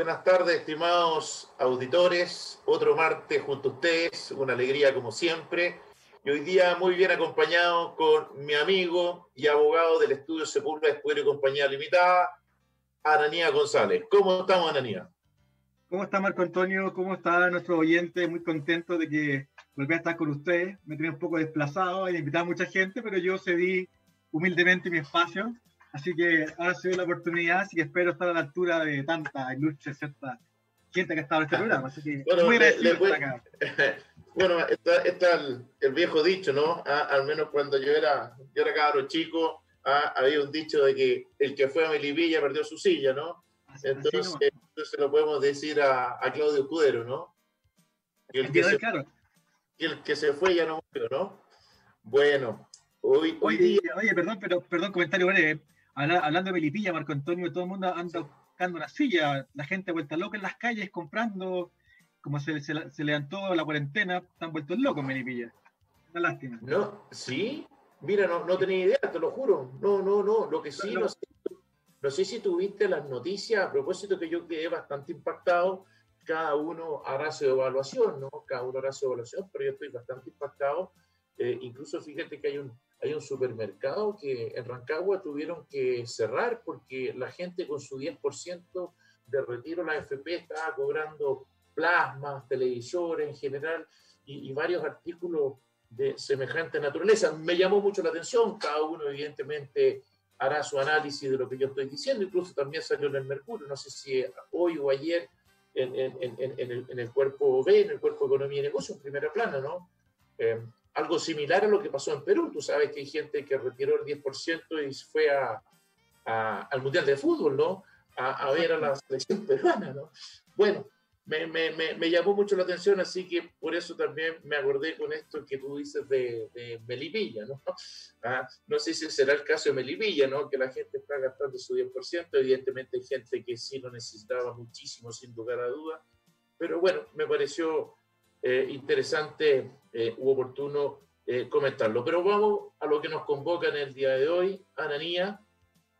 Buenas tardes, estimados auditores. Otro martes junto a ustedes, una alegría como siempre. Y hoy día muy bien acompañado con mi amigo y abogado del estudio Sepulveda Escuero y Compañía Limitada, Ananía González. ¿Cómo estamos, Ananía? ¿Cómo está Marco Antonio? ¿Cómo está nuestro oyente? Muy contento de que volví a estar con ustedes. Me tenía un poco desplazado, he invitado a mucha gente, pero yo cedí humildemente mi espacio Así que ahora se dio la oportunidad, así que espero estar a la altura de tanta ilustre cierta gente que ha estado en este programa. Así que bueno, muy le, acá. bueno, está, el, viejo dicho, ¿no? Ah, al menos cuando yo era, yo era cabrón chico, ah, había un dicho de que el que fue a Melipilla perdió su silla, ¿no? entonces, entonces lo podemos decir a, a Claudio Escudero, ¿no? Que el que, se, claro. el que se fue ya no murió, ¿no? Bueno, hoy, hoy día... Oye, perdón, pero perdón, comentario breve hablando de Melipilla, Marco Antonio, todo el mundo anda buscando una silla, la gente vuelta loca en las calles comprando, como se, se, levantó la cuarentena, están vueltos locos en Melipilla. Una lástima. No, sí, mira, no, no tenía idea, te lo juro. No, no, no, lo que sí, no, sé, no sé si tuviste las noticias, a propósito que yo quedé bastante impactado, cada uno hará su evaluación, ¿no? Cada uno hará su evaluación, pero yo estoy bastante impactado. Eh, incluso fíjate que hay un, hay un supermercado que en Rancagua tuvieron que cerrar porque la gente con su 10% de retiro la AFP estaba cobrando plasmas, televisores en general y, varios artículos de semejante naturaleza. Me llamó mucho la atención, cada uno evidentemente hará su análisis de lo que yo estoy diciendo, incluso también salió en el Mercurio, no sé si hoy o ayer en, en, en, el, en el, cuerpo B, en el cuerpo Economía y Negocios, en primera plana, ¿no? Eh, algo similar a lo que pasó en Perú. Tú sabes que hay gente que retiró el 10% y fue a, al Mundial de Fútbol, ¿no? A, ver a la selección peruana, ¿no? Bueno, me, me, me, llamó mucho la atención, así que por eso también me acordé con esto que tú dices de, de Melipilla, ¿no? Ah, no sé si será el caso de Melipilla, ¿no? Que la gente está gastando su 10%, evidentemente hay gente que sí lo necesitaba muchísimo, sin lugar a duda, pero bueno, me pareció eh, interesante eh, u oportuno eh, comentarlo. Pero vamos a lo que nos convoca en el día de hoy, Ananía,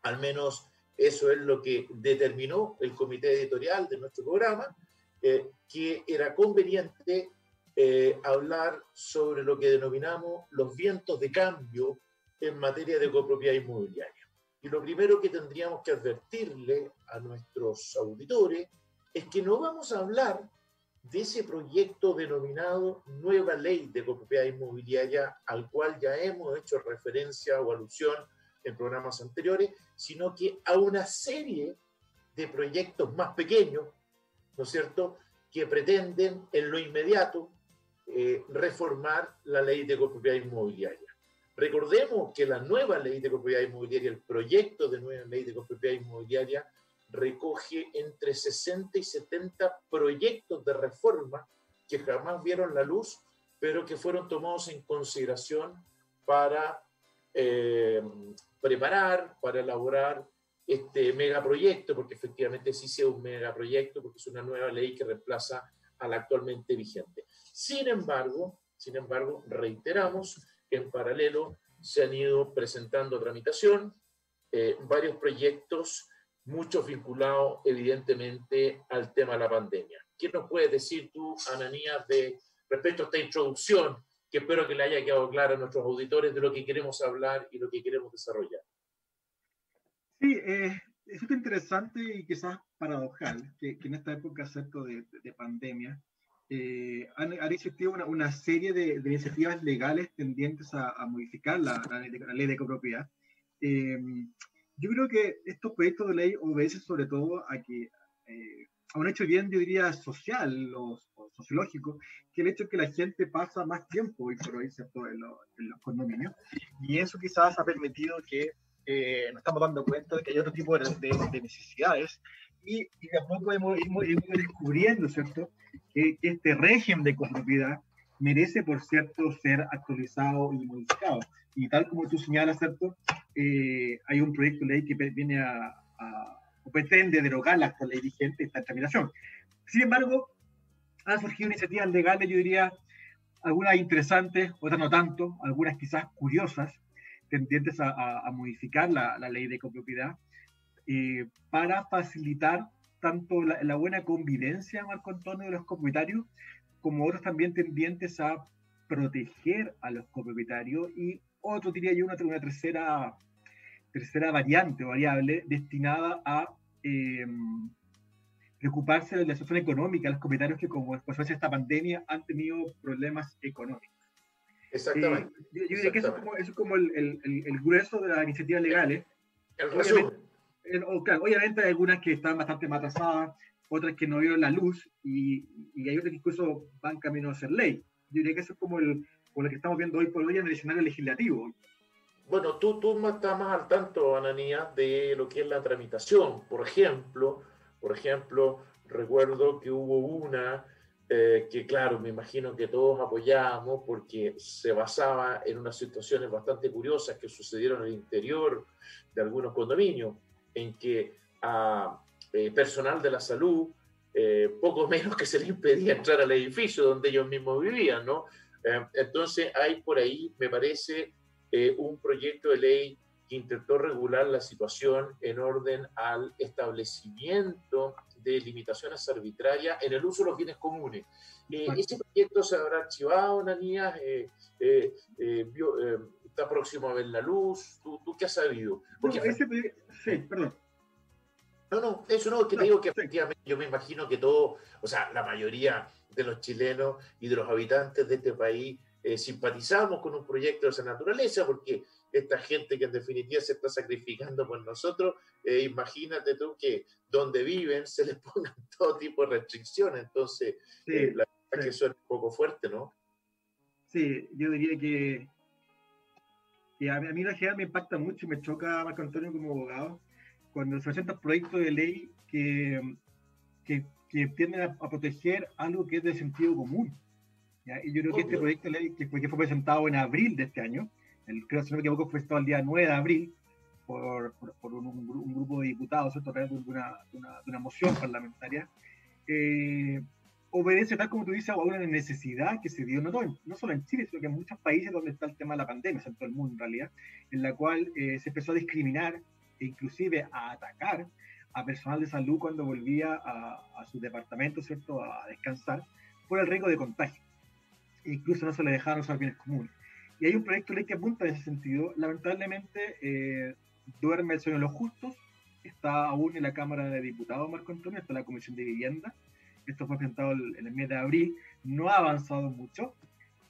al menos eso es lo que determinó el comité editorial de nuestro programa, que era conveniente hablar sobre lo que denominamos los vientos de cambio en materia de copropiedad inmobiliaria. Y lo primero que tendríamos que advertirle a nuestros auditores es que no vamos a hablar de ese proyecto denominado Nueva Ley de Propiedad Inmobiliaria, al cual ya hemos hecho referencia o alusión en programas anteriores, sino que a una serie de proyectos más pequeños, ¿no es cierto?, que pretenden en lo inmediato eh, reformar la ley de propiedad inmobiliaria. Recordemos que la nueva ley de propiedad inmobiliaria, el proyecto de nueva ley de propiedad inmobiliaria, recoge entre 60 y 70 proyectos de reforma que jamás vieron la luz, pero que fueron tomados en consideración para eh, preparar, para elaborar este megaproyecto, porque efectivamente sí sea un megaproyecto, porque es una nueva ley que reemplaza a la actualmente vigente. Sin embargo, sin embargo, reiteramos que en paralelo se han ido presentando a tramitación eh, varios proyectos muchos vinculados evidentemente al tema de la pandemia. ¿Qué nos puedes decir tú, Ananías, de respecto a esta introducción, que espero que le haya quedado clara a nuestros auditores de lo que queremos hablar y lo que queremos desarrollar? Sí, eh, es interesante y quizás paradojal que, en esta época ¿cierto? De, de pandemia eh, han, existido una, serie de, iniciativas legales tendientes a, modificar la, la, ley de copropiedad. Eh, yo creo que estos proyectos de ley obedecen sobre todo a que eh, a un hecho bien, yo diría, social o, sociológico, que el hecho de que la gente pasa más tiempo hoy por hoy, ¿cierto? En, los condominios, y eso quizás ha permitido que eh, nos estamos dando cuenta de que hay otro tipo de, necesidades, y, y, de a poco hemos, ido descubriendo, ¿cierto?, que, este régimen de copropiedad merece, por cierto, ser actualizado y modificado. Y tal como tú señalas, ¿cierto? Eh, hay un proyecto de ley que viene a, o pretende derogar la actual ley vigente, esta terminación. Sin embargo, han surgido iniciativas legales, yo diría, algunas interesantes, otras no tanto, algunas quizás curiosas, tendientes a, modificar la, ley de copropiedad eh, para facilitar tanto la, buena convivencia, Marco Antonio, de los copropietarios, como otros también tendientes a proteger a los copropietarios y otro, diría yo, una, una tercera, tercera variante o variable destinada a eh, preocuparse de la situación económica los copropietarios que como consecuencia de esta pandemia han tenido problemas económicos. Exactamente. Eh, yo, diría que eso es como, eso es como el, el, el, grueso de las iniciativas legales. El. Obviamente, obviamente hay algunas que están bastante más atrasadas, otras que no vieron la luz y, y, hay otras que incluso van camino a ser ley. Yo diría que eso es como, el, como lo que estamos viendo hoy por hoy en el escenario legislativo. Bueno, tú, tú estás más al tanto, Ananía, de lo que es la tramitación. Por ejemplo, por ejemplo, recuerdo que hubo una eh, que, claro, me imagino que todos apoyábamos porque se basaba en unas situaciones bastante curiosas que sucedieron el interior de algunos condominios, en que a eh, personal de la salud, eh, poco menos que se le impedía entrar al edificio donde ellos mismos vivían, ¿no? Entonces hay por ahí, me parece, un proyecto de ley intentó regular la situación en orden al establecimiento de limitaciones arbitrarias en el uso de los bienes comunes. Eh, ¿Ese proyecto se habrá archivado, Nanías? Eh, eh, eh, ¿Está próximo a ver la luz? ¿Tú, tú qué has sabido? Porque, no, ese, sí, perdón. No, no, eso no, que te digo que efectivamente yo me imagino que todo, o sea, la mayoría de los chilenos y de los habitantes de este país simpatizamos con un proyecto de esa naturaleza porque esta gente que en definitiva se está sacrificando por nosotros, eh, imagínate tú que donde viven se les pongan todo tipo de restricciones, entonces eh, la verdad es que suena un poco fuerte, ¿no? Sí, yo diría que, que a, mí la general me impacta mucho y me choca Marco Antonio como abogado cuando se presentan proyectos de ley que, que, que tienden a, proteger algo que es de sentido común. Y yo creo que este proyecto de ley que fue, que fue presentado en abril de este año, el, creo, si no me equivoco, fue estado el día 9 de abril por, por, un, grupo de diputados, ¿cierto? a través de una, una, una moción parlamentaria, eh, obedece, tal como tú dices, a una necesidad que se dio, no, no solo en Chile, sino que en muchos países donde está el tema de la pandemia, en todo el mundo en realidad, en la cual eh, se empezó a discriminar e inclusive a atacar a personal de salud cuando volvía a, a su departamento, ¿cierto?, a descansar, por el riesgo de contagio. E incluso no se le dejaron usar bienes comunes. Y hay un proyecto de ley que apunta en ese sentido. Lamentablemente, eh, duerme el sueño de los justos. Está aún en la Cámara de Diputados, Marco Antonio, está en la Comisión de Vivienda. Esto fue presentado en el mes de abril. No ha avanzado mucho.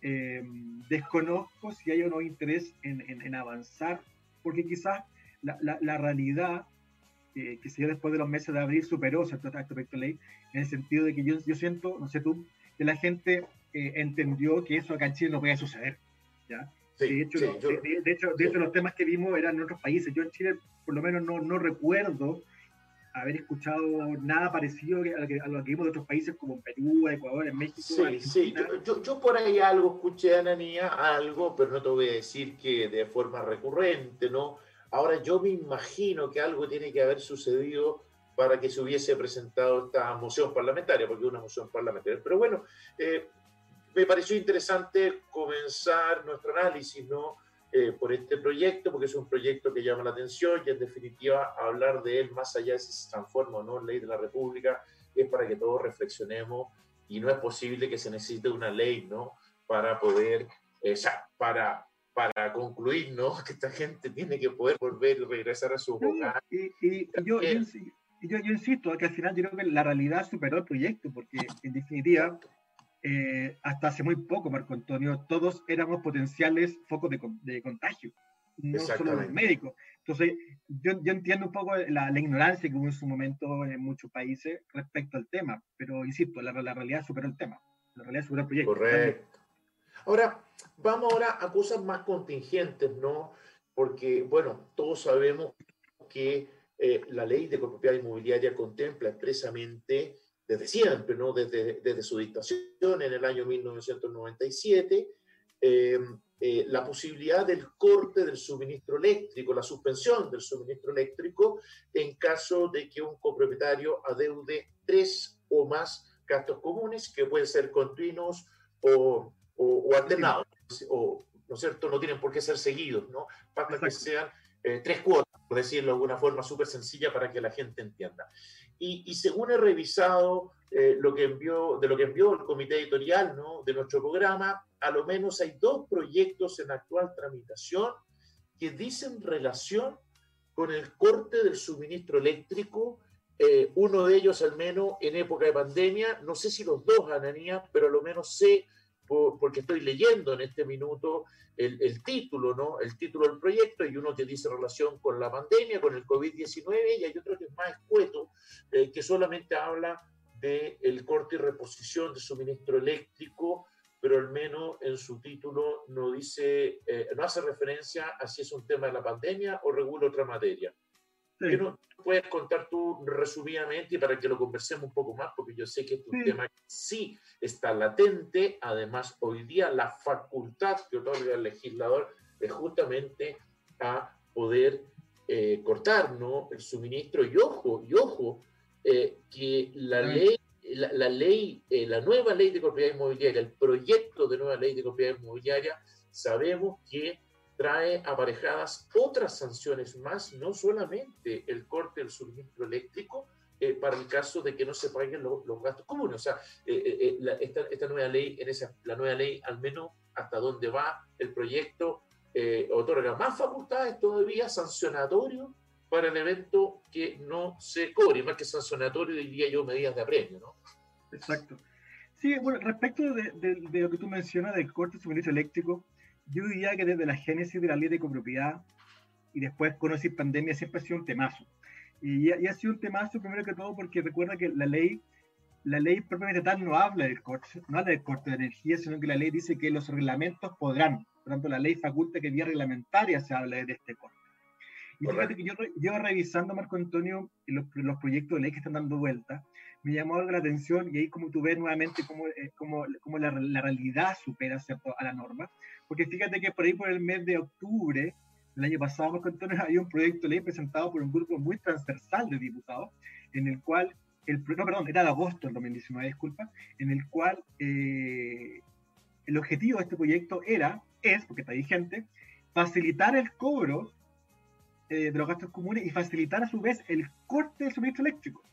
Eh, desconozco si hay o no interés en, en, avanzar, porque quizás la, la, realidad eh, que se dio después de los meses de abril superó proyecto de ley, en el sentido de que yo, yo siento, no sé tú, que la gente entendió que eso acá en Chile no puede suceder de, hecho, de, hecho, de, hecho, los temas que vimos eran en otros países. Yo en Chile, por lo menos, no, no recuerdo haber escuchado nada parecido a lo, que, a lo que vimos de otros países como en Perú, Ecuador, en México. Sí, sí, yo, yo, por ahí algo escuché, Ananía, algo, pero no te voy a decir que de forma recurrente, ¿no? Ahora yo me imagino que algo tiene que haber sucedido para que se hubiese presentado esta moción parlamentaria, porque es una moción parlamentaria. Pero bueno, eh, me pareció interesante comenzar nuestro análisis ¿no? Eh, por este proyecto, porque es un proyecto que llama la atención y en definitiva hablar de él más allá de si se transforma o no en ley de la República es para que todos reflexionemos y no es posible que se necesite una ley ¿no? para poder, eh, para, para concluir ¿no? que esta gente tiene que poder volver y regresar a su hogar. Y, yo, yo, insisto que al final yo creo que la realidad superó el proyecto, porque en definitiva... Eh, hasta hace muy poco, Marco Antonio, todos éramos potenciales focos de, contagio, no solo los médicos. Entonces, yo, entiendo un poco la, ignorancia que hubo en su momento en muchos países respecto al tema, pero insisto, la, realidad superó el tema, la realidad superó el proyecto. Correcto. Ahora, vamos ahora a cosas más contingentes, ¿no? Porque, bueno, todos sabemos que eh, la ley de propiedad inmobiliaria contempla expresamente desde siempre, ¿no? desde, desde su dictación en el año 1997, em, eh, la posibilidad del corte del suministro eléctrico, la suspensión del suministro eléctrico en caso de que un copropietario adeude tres o más gastos comunes que pueden ser continuos o, o, alternados, o, ¿no es cierto? No tienen por qué ser seguidos, ¿no? Para que sean eh, tres cuotas, por decirlo de alguna forma súper sencilla para que la gente entienda. y, según he revisado eh, lo que envió, de lo que envió el comité editorial ¿no? de nuestro programa, a lo menos hay dos proyectos en actual tramitación que dicen relación con el corte del suministro eléctrico, eh, uno de ellos al menos en época de pandemia, no sé si los dos, Ananía, pero a lo menos sé, porque estoy leyendo en este minuto el, título, ¿no? El título del proyecto, y uno que dice relación con la pandemia, con el COVID-19, y hay otro que es más escueto, eh, que solamente habla del el corte y reposición de suministro eléctrico pero al menos en su título no dice, eh, no hace referencia a si es un tema de la pandemia o regula otra materia. ¿Qué nos puedes contar tú resumidamente y para que lo conversemos un poco más? Porque yo sé que es un tema que sí está latente. Además, hoy día la facultad que otorga el legislador es justamente a poder eh, cortar ¿no? el suministro. Y ojo, y ojo, eh, que la ley la, ley, eh, la nueva ley de propiedad inmobiliaria, el proyecto de nueva ley de propiedad inmobiliaria, sabemos que trae aparejadas otras sanciones más, no solamente el corte del suministro eléctrico, eh, para el caso de que no se paguen los, gastos comunes. O sea, eh, esta, esta, nueva ley, en esa, la nueva ley, al menos hasta donde va el proyecto, otorga más facultades todavía sancionatorios para el evento que no se cobre, más que sancionatorio, diría yo, medidas de apremio, ¿no? Exacto. Sí, bueno, respecto de, lo que tú mencionas del corte de suministro eléctrico, yo diría que desde la génesis de la ley de copropiedad y después conocer pandemia siempre ha sido un temazo. Y, ha sido un temazo primero que todo porque recuerda que la ley, la ley propiamente tal no habla del corte, no habla del corte de energía, sino que la ley dice que los reglamentos podrán. Por tanto, la ley faculta que vía reglamentaria se habla de este corte. Y fíjate que yo, yo revisando, Marco Antonio, los, los proyectos de ley que están dando vuelta, me llamó la atención y ahí como tú ves nuevamente cómo, eh, cómo, cómo la, la, realidad supera ¿cierto? a la norma. Porque fíjate que por ahí por el mes de octubre del año pasado, Marco Antonio, había un proyecto de ley presentado por un grupo muy transversal de diputados, en el cual, el, no, perdón, era de agosto del 2019, disculpa, en el cual eh, el objetivo de este proyecto era, es, porque está vigente, facilitar el cobro eh, de los gastos comunes y facilitar a su vez el corte del suministro eléctrico.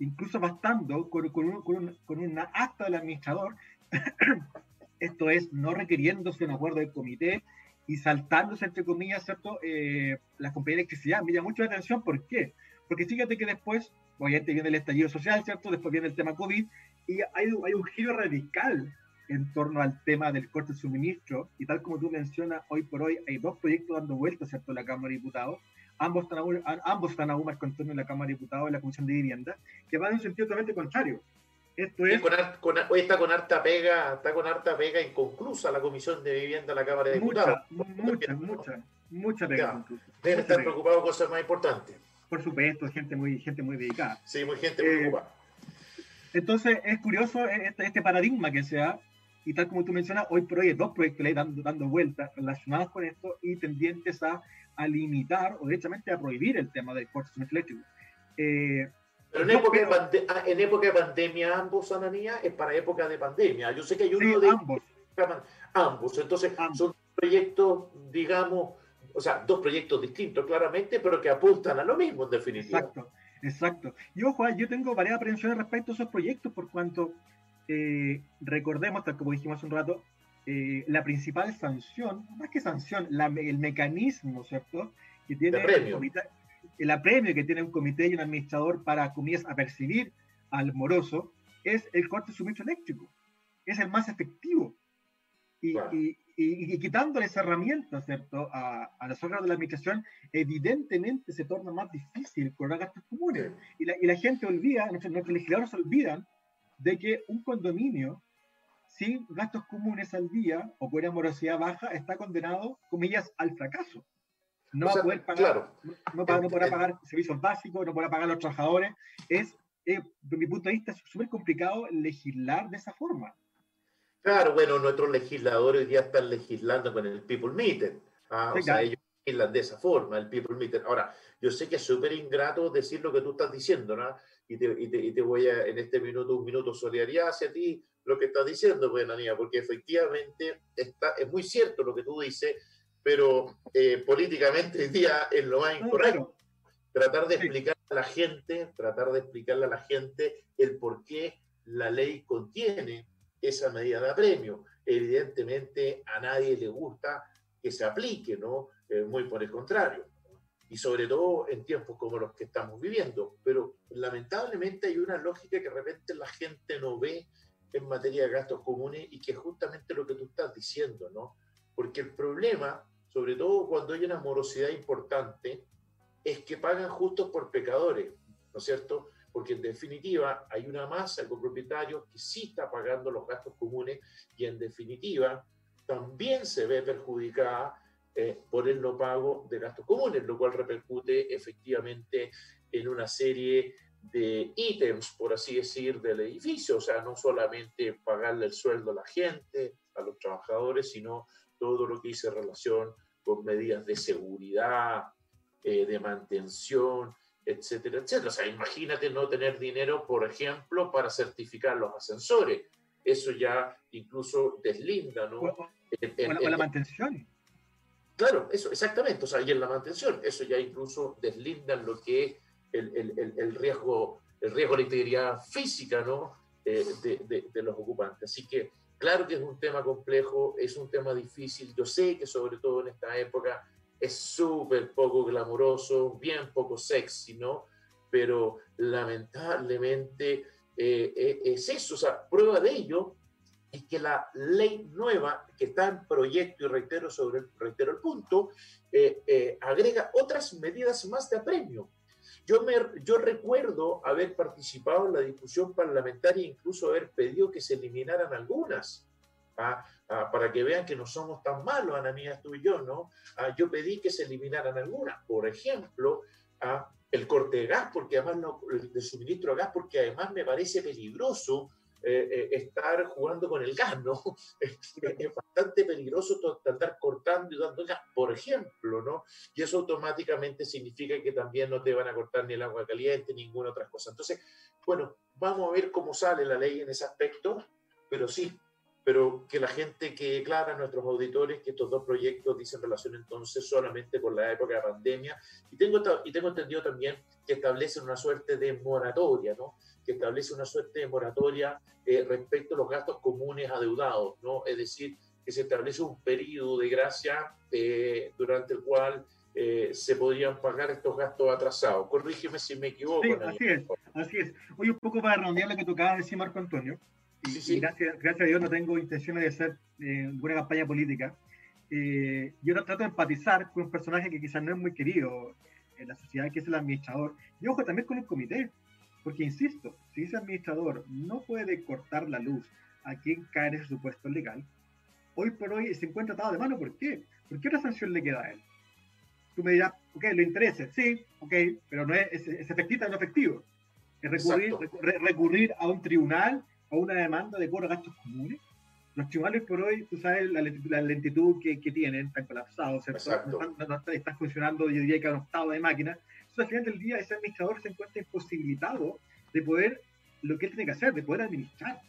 Incluso bastando con, con, un, con, con una acta del administrador, esto es, no requiriéndose un acuerdo del comité y saltándose, entre comillas, ¿cierto? Eh, compañías de electricidad. Me llama mucho la atención, ¿por qué? Porque fíjate que después, obviamente viene el estallido social, ¿cierto? Después viene el tema COVID y hay, hay un giro radical en torno al tema del corte de suministro, y tal como tú mencionas, hoy por hoy hay dos proyectos dando vueltas ¿cierto? la Cámara de Diputados, ambos están, aún, ambos están aún más contorno en la Cámara de Diputados, en la Comisión de Vivienda, que van en un sentido totalmente contrario. Esto es... hoy está con harta pega, está con harta pega inconclusa la Comisión de Vivienda de la Cámara de Diputados. Mucha, mucha, mucha, pega Deben estar preocupados por cosas más importantes. Por supuesto, gente muy, gente muy dedicada. Sí, muy gente muy eh, preocupada. Entonces es curioso este, este paradigma que se ha y tal como tú mencionas, hoy por hoy hay dos proyectos de ley dando, dando vueltas relacionados con esto y tendientes a, a, limitar o directamente a prohibir el tema del corte eléctrico. Eh, pero en época, de ah, en época, de pandemia, ambos, Ananía, es para época de pandemia. Yo sé que hay uno de ambos. Ambos. Entonces, son proyectos, digamos, o sea, dos proyectos distintos, claramente, pero que apuntan a lo mismo, en definitiva. Exacto, exacto. Y ojo, yo tengo varias aprensiones respecto a esos proyectos, por cuanto eh, recordemos, tal como dijimos hace un rato, eh, la principal sanción, más que sanción, el mecanismo, ¿cierto? Que tiene el, el apremio que tiene un comité y un administrador para, comillas, apercibir al moroso, es el corte de suministro eléctrico. Es el más efectivo. Y, y, y, quitándole esa herramienta, ¿cierto? A, a los órganos de la administración, evidentemente se torna más difícil cobrar gastos comunes. Y, la, y la gente olvida, nuestros, nuestros legisladores olvidan de que un condominio sin gastos comunes al día o con una morosidad baja está condenado, comillas, al fracaso. No va a poder pagar, no, podrá pagar servicios básicos, no podrá pagar a los trabajadores. Es, eh, desde mi punto de vista, súper complicado legislar de esa forma. Claro, bueno, nuestros legisladores ya están legislando con el People Meter. Ah, o sea, ellos legislan de esa forma, el People Meter. Ahora, yo sé que es súper ingrato decir lo que tú estás diciendo, ¿no? Y te, y, te, voy a, en este minuto, un minuto solidaridad hacia ti, lo que estás diciendo, pues, Anania, porque efectivamente está, es muy cierto lo que tú dices, pero eh, políticamente hoy día es lo más incorrecto. Tratar de explicar a la gente, tratar de explicarle a la gente el por qué la ley contiene esa medida de apremio. Evidentemente a nadie le gusta que se aplique, ¿no? Eh, muy por el contrario. Y sobre todo en tiempos como los que estamos viviendo. Pero lamentablemente hay una lógica que de repente la gente no ve en materia de gastos comunes y que es justamente lo que tú estás diciendo, ¿no? Porque el problema, sobre todo cuando hay una morosidad importante, es que pagan justos por pecadores, ¿no es cierto? Porque en definitiva hay una masa de copropietarios que sí está pagando los gastos comunes y en definitiva también se ve perjudicada eh, por el no pago de gastos comunes, lo cual repercute efectivamente en una serie de ítems, por así decir, del edificio. O sea, no solamente pagarle el sueldo a la gente, a los trabajadores, sino todo lo que dice relación con medidas de seguridad, eh, de mantención, etcétera, etcétera. O sea, imagínate no tener dinero, por ejemplo, para certificar los ascensores. Eso ya incluso deslinda, ¿no? O, la, mantención. Claro, eso, exactamente. O sea, y en la mantención, eso ya incluso deslinda lo que es el, riesgo, el riesgo de la integridad física, ¿no? Eh, de, los ocupantes. Así que, claro que es un tema complejo, es un tema difícil. Yo sé que sobre todo en esta época es súper poco glamuroso, bien poco sexy, ¿no? Pero lamentablemente eh, eh, es eso, o sea, prueba de ello es que la ley nueva que está en proyecto, y reitero, sobre reitero el punto, eh, agrega otras medidas más de apremio. Yo, me, yo recuerdo haber participado en la discusión parlamentaria, incluso haber pedido que se eliminaran algunas. ¿ah? Ah, para que vean que no somos tan malos, Ana Mía, tú y yo, ¿no? Ah, yo pedí que se eliminaran algunas, por ejemplo, el corte de gas, porque además no, el suministro de gas, porque además me parece peligroso eh, eh, estar jugando con el gas, ¿no? es, bastante peligroso andar cortando y dando gas, por ejemplo, ¿no? Y eso automáticamente significa que también no te van a cortar ni el agua caliente, ni ninguna otra cosa. Entonces, bueno, vamos a ver cómo sale la ley en ese aspecto, pero sí, pero que la gente que clara, nuestros auditores, que estos dos proyectos dicen relación entonces solamente con la época de pandemia. Y tengo, y tengo entendido también que establecen una suerte de moratoria, ¿no? Que establece una suerte de moratoria eh, respecto a los gastos comunes adeudados, ¿no? Es decir, que se establece un periodo de gracia eh, durante el cual eh, se podrían pagar estos gastos atrasados. Corrígeme si me equivoco. Sí, así es, así es. Hoy un poco para redondear lo que tocaba decir Marco Antonio. Y, gracias, gracias, a Dios no tengo intenciones de hacer eh, buena campaña política. Eh, yo trato de empatizar con un personaje que quizás no es muy querido en la sociedad, que es el administrador. Y ojo, también con el comité, porque insisto, si ese administrador no puede cortar la luz a quien cae en ese supuesto legal, hoy por hoy se encuentra atado de mano. ¿Por qué? ¿Por qué otra sanción le queda a él? Tú me dirás, ok, lo interesa, sí, ok, pero no es, es, es efectivo, no efectivo. Es recurrir, recurrir a un tribunal una demanda de cobro gastos comunes. Los tribunales por hoy, tú sabes la, lentitud que, que, tienen, están colapsados, No, están, funcionando, yo diría que a un octavo de máquina. Entonces, al final del día, ese administrador se encuentra imposibilitado de poder, lo que él tiene que hacer, de poder administrar.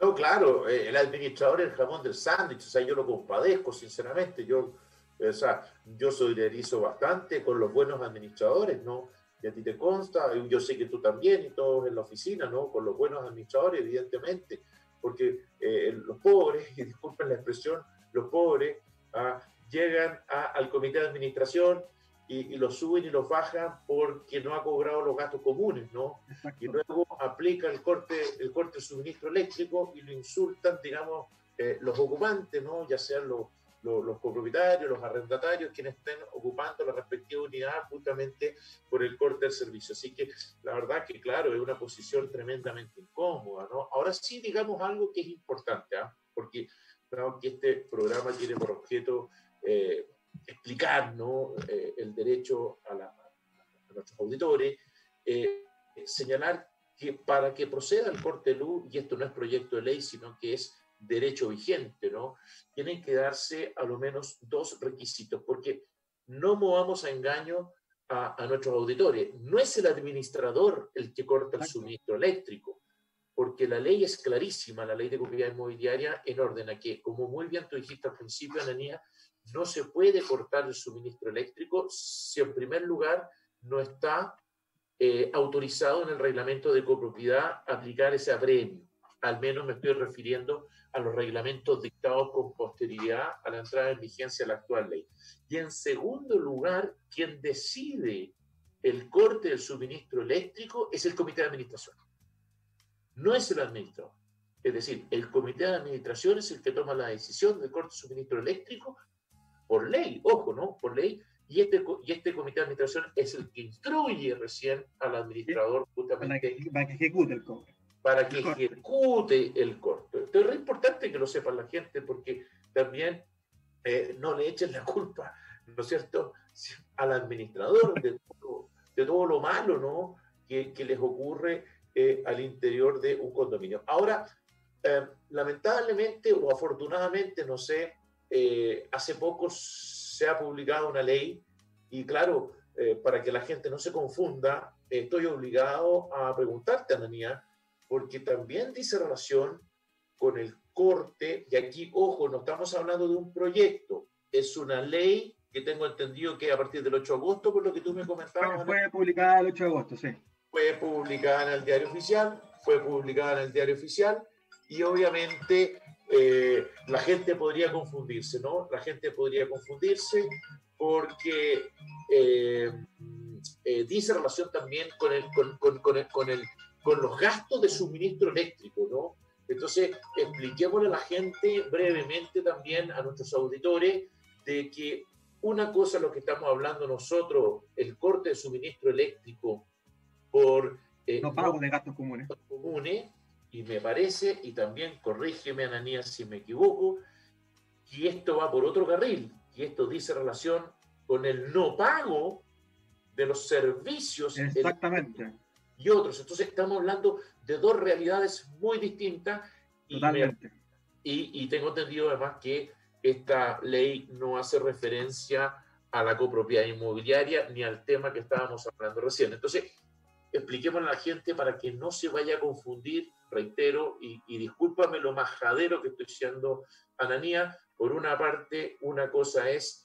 No, claro, eh, el administrador es el jamón del sándwich, o sea, yo lo compadezco, sinceramente. Yo, o sea, yo solidarizo bastante con los buenos administradores, ¿no? Y a ti te consta, yo sé que tú también y todos en la oficina, ¿no? Con los buenos administradores, evidentemente, porque eh, los pobres, y disculpen la expresión, los pobres ah, llegan al comité de administración y, los suben y los bajan porque no ha cobrado los gastos comunes, ¿no? Y luego aplica el corte, el corte de suministro eléctrico y lo insultan, digamos, eh, los ocupantes, ¿no? Ya sean los los, copropietarios, los arrendatarios, quienes estén ocupando la respectiva unidad justamente por el corte del servicio. Así que la verdad que, claro, es una posición tremendamente incómoda. ¿no? Ahora sí, digamos algo que es importante, ¿ah? porque que este programa tiene por objeto eh, explicar ¿no? Eh, el derecho a, nuestros auditores, eh, señalar que para que proceda el corte de luz, y esto no es proyecto de ley, sino que es derecho vigente, ¿no? Tienen que darse a lo menos dos requisitos, porque no movamos a engaño a, nuestros auditores. No es el administrador el que corta el suministro eléctrico, porque la ley es clarísima, la ley de propiedad inmobiliaria, en orden a que, como muy bien tú dijiste al principio, Ananía, no se puede cortar el suministro eléctrico si en primer lugar no está eh, autorizado en el reglamento de copropiedad aplicar ese apremio. Al menos me estoy refiriendo a los reglamentos dictados con posterioridad a la entrada en vigencia de la actual ley. Y en segundo lugar, quien decide el corte del suministro eléctrico es el comité de administración. No es el administrador. Es decir, el comité de administración es el que toma la decisión del corte del suministro eléctrico por ley, ojo, ¿no? Por ley. Y este, y este comité de administración es el que instruye recién al administrador justamente. Para que, ejecute el corte. Para que ejecute el corte. Entonces es importante que lo sepa la gente porque también eh, no le echen la culpa, ¿no es cierto?, al administrador de todo, de todo lo malo, ¿no?, que, que les ocurre eh, al interior de un condominio. Ahora, eh, lamentablemente o afortunadamente, no sé, eh, hace poco se ha publicado una ley y claro, eh, para que la gente no se confunda, estoy obligado a preguntarte, Ananía, porque también dice relación con el corte, y aquí, ojo, no estamos hablando de un proyecto, es una ley que tengo entendido que a partir del 8 de agosto, por lo que tú me comentabas. Fue, publicada el 8 de agosto, sí. Fue publicada en el diario oficial, fue publicada en el diario oficial, y obviamente eh, la gente podría confundirse, ¿no? La gente podría confundirse porque eh, eh, dice relación también con, el, con, con, con, el, con, el, con los gastos de suministro eléctrico, ¿no? Entonces, expliquémosle a la gente brevemente también a nuestros auditores de que una cosa lo que estamos hablando nosotros, el corte de suministro eléctrico por... no pago de gastos comunes. comunes y me parece, y también corrígeme Ananías si me equivoco, y esto va por otro carril, y esto dice relación con el no pago de los servicios Exactamente. Y otros. Entonces estamos hablando de dos realidades muy distintas y, y, tengo entendido además que esta ley no hace referencia a la copropiedad inmobiliaria ni al tema que estábamos hablando recién. Entonces, expliquemos a la gente para que no se vaya a confundir reitero, y, y discúlpame lo majadero que estoy siendo, Ananía, por una parte, una cosa es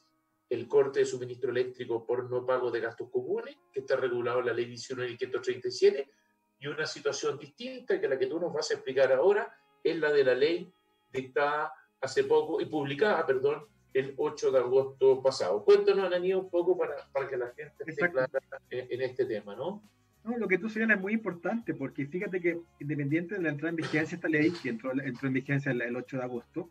el corte de suministro eléctrico por no pago de gastos comunes, que está regulado en la ley 19.537, y una situación distinta que la que tú nos vas a explicar ahora es la de la ley dictada hace poco y publicada, perdón, el 8 de agosto pasado. Cuéntanos, Ananía, un poco para, para que la gente esté clara en este tema, ¿no? No, lo que tú señalas es muy importante porque fíjate que independiente de la entrada en vigencia esta ley, que entró, entró en vigencia el, 8 de agosto,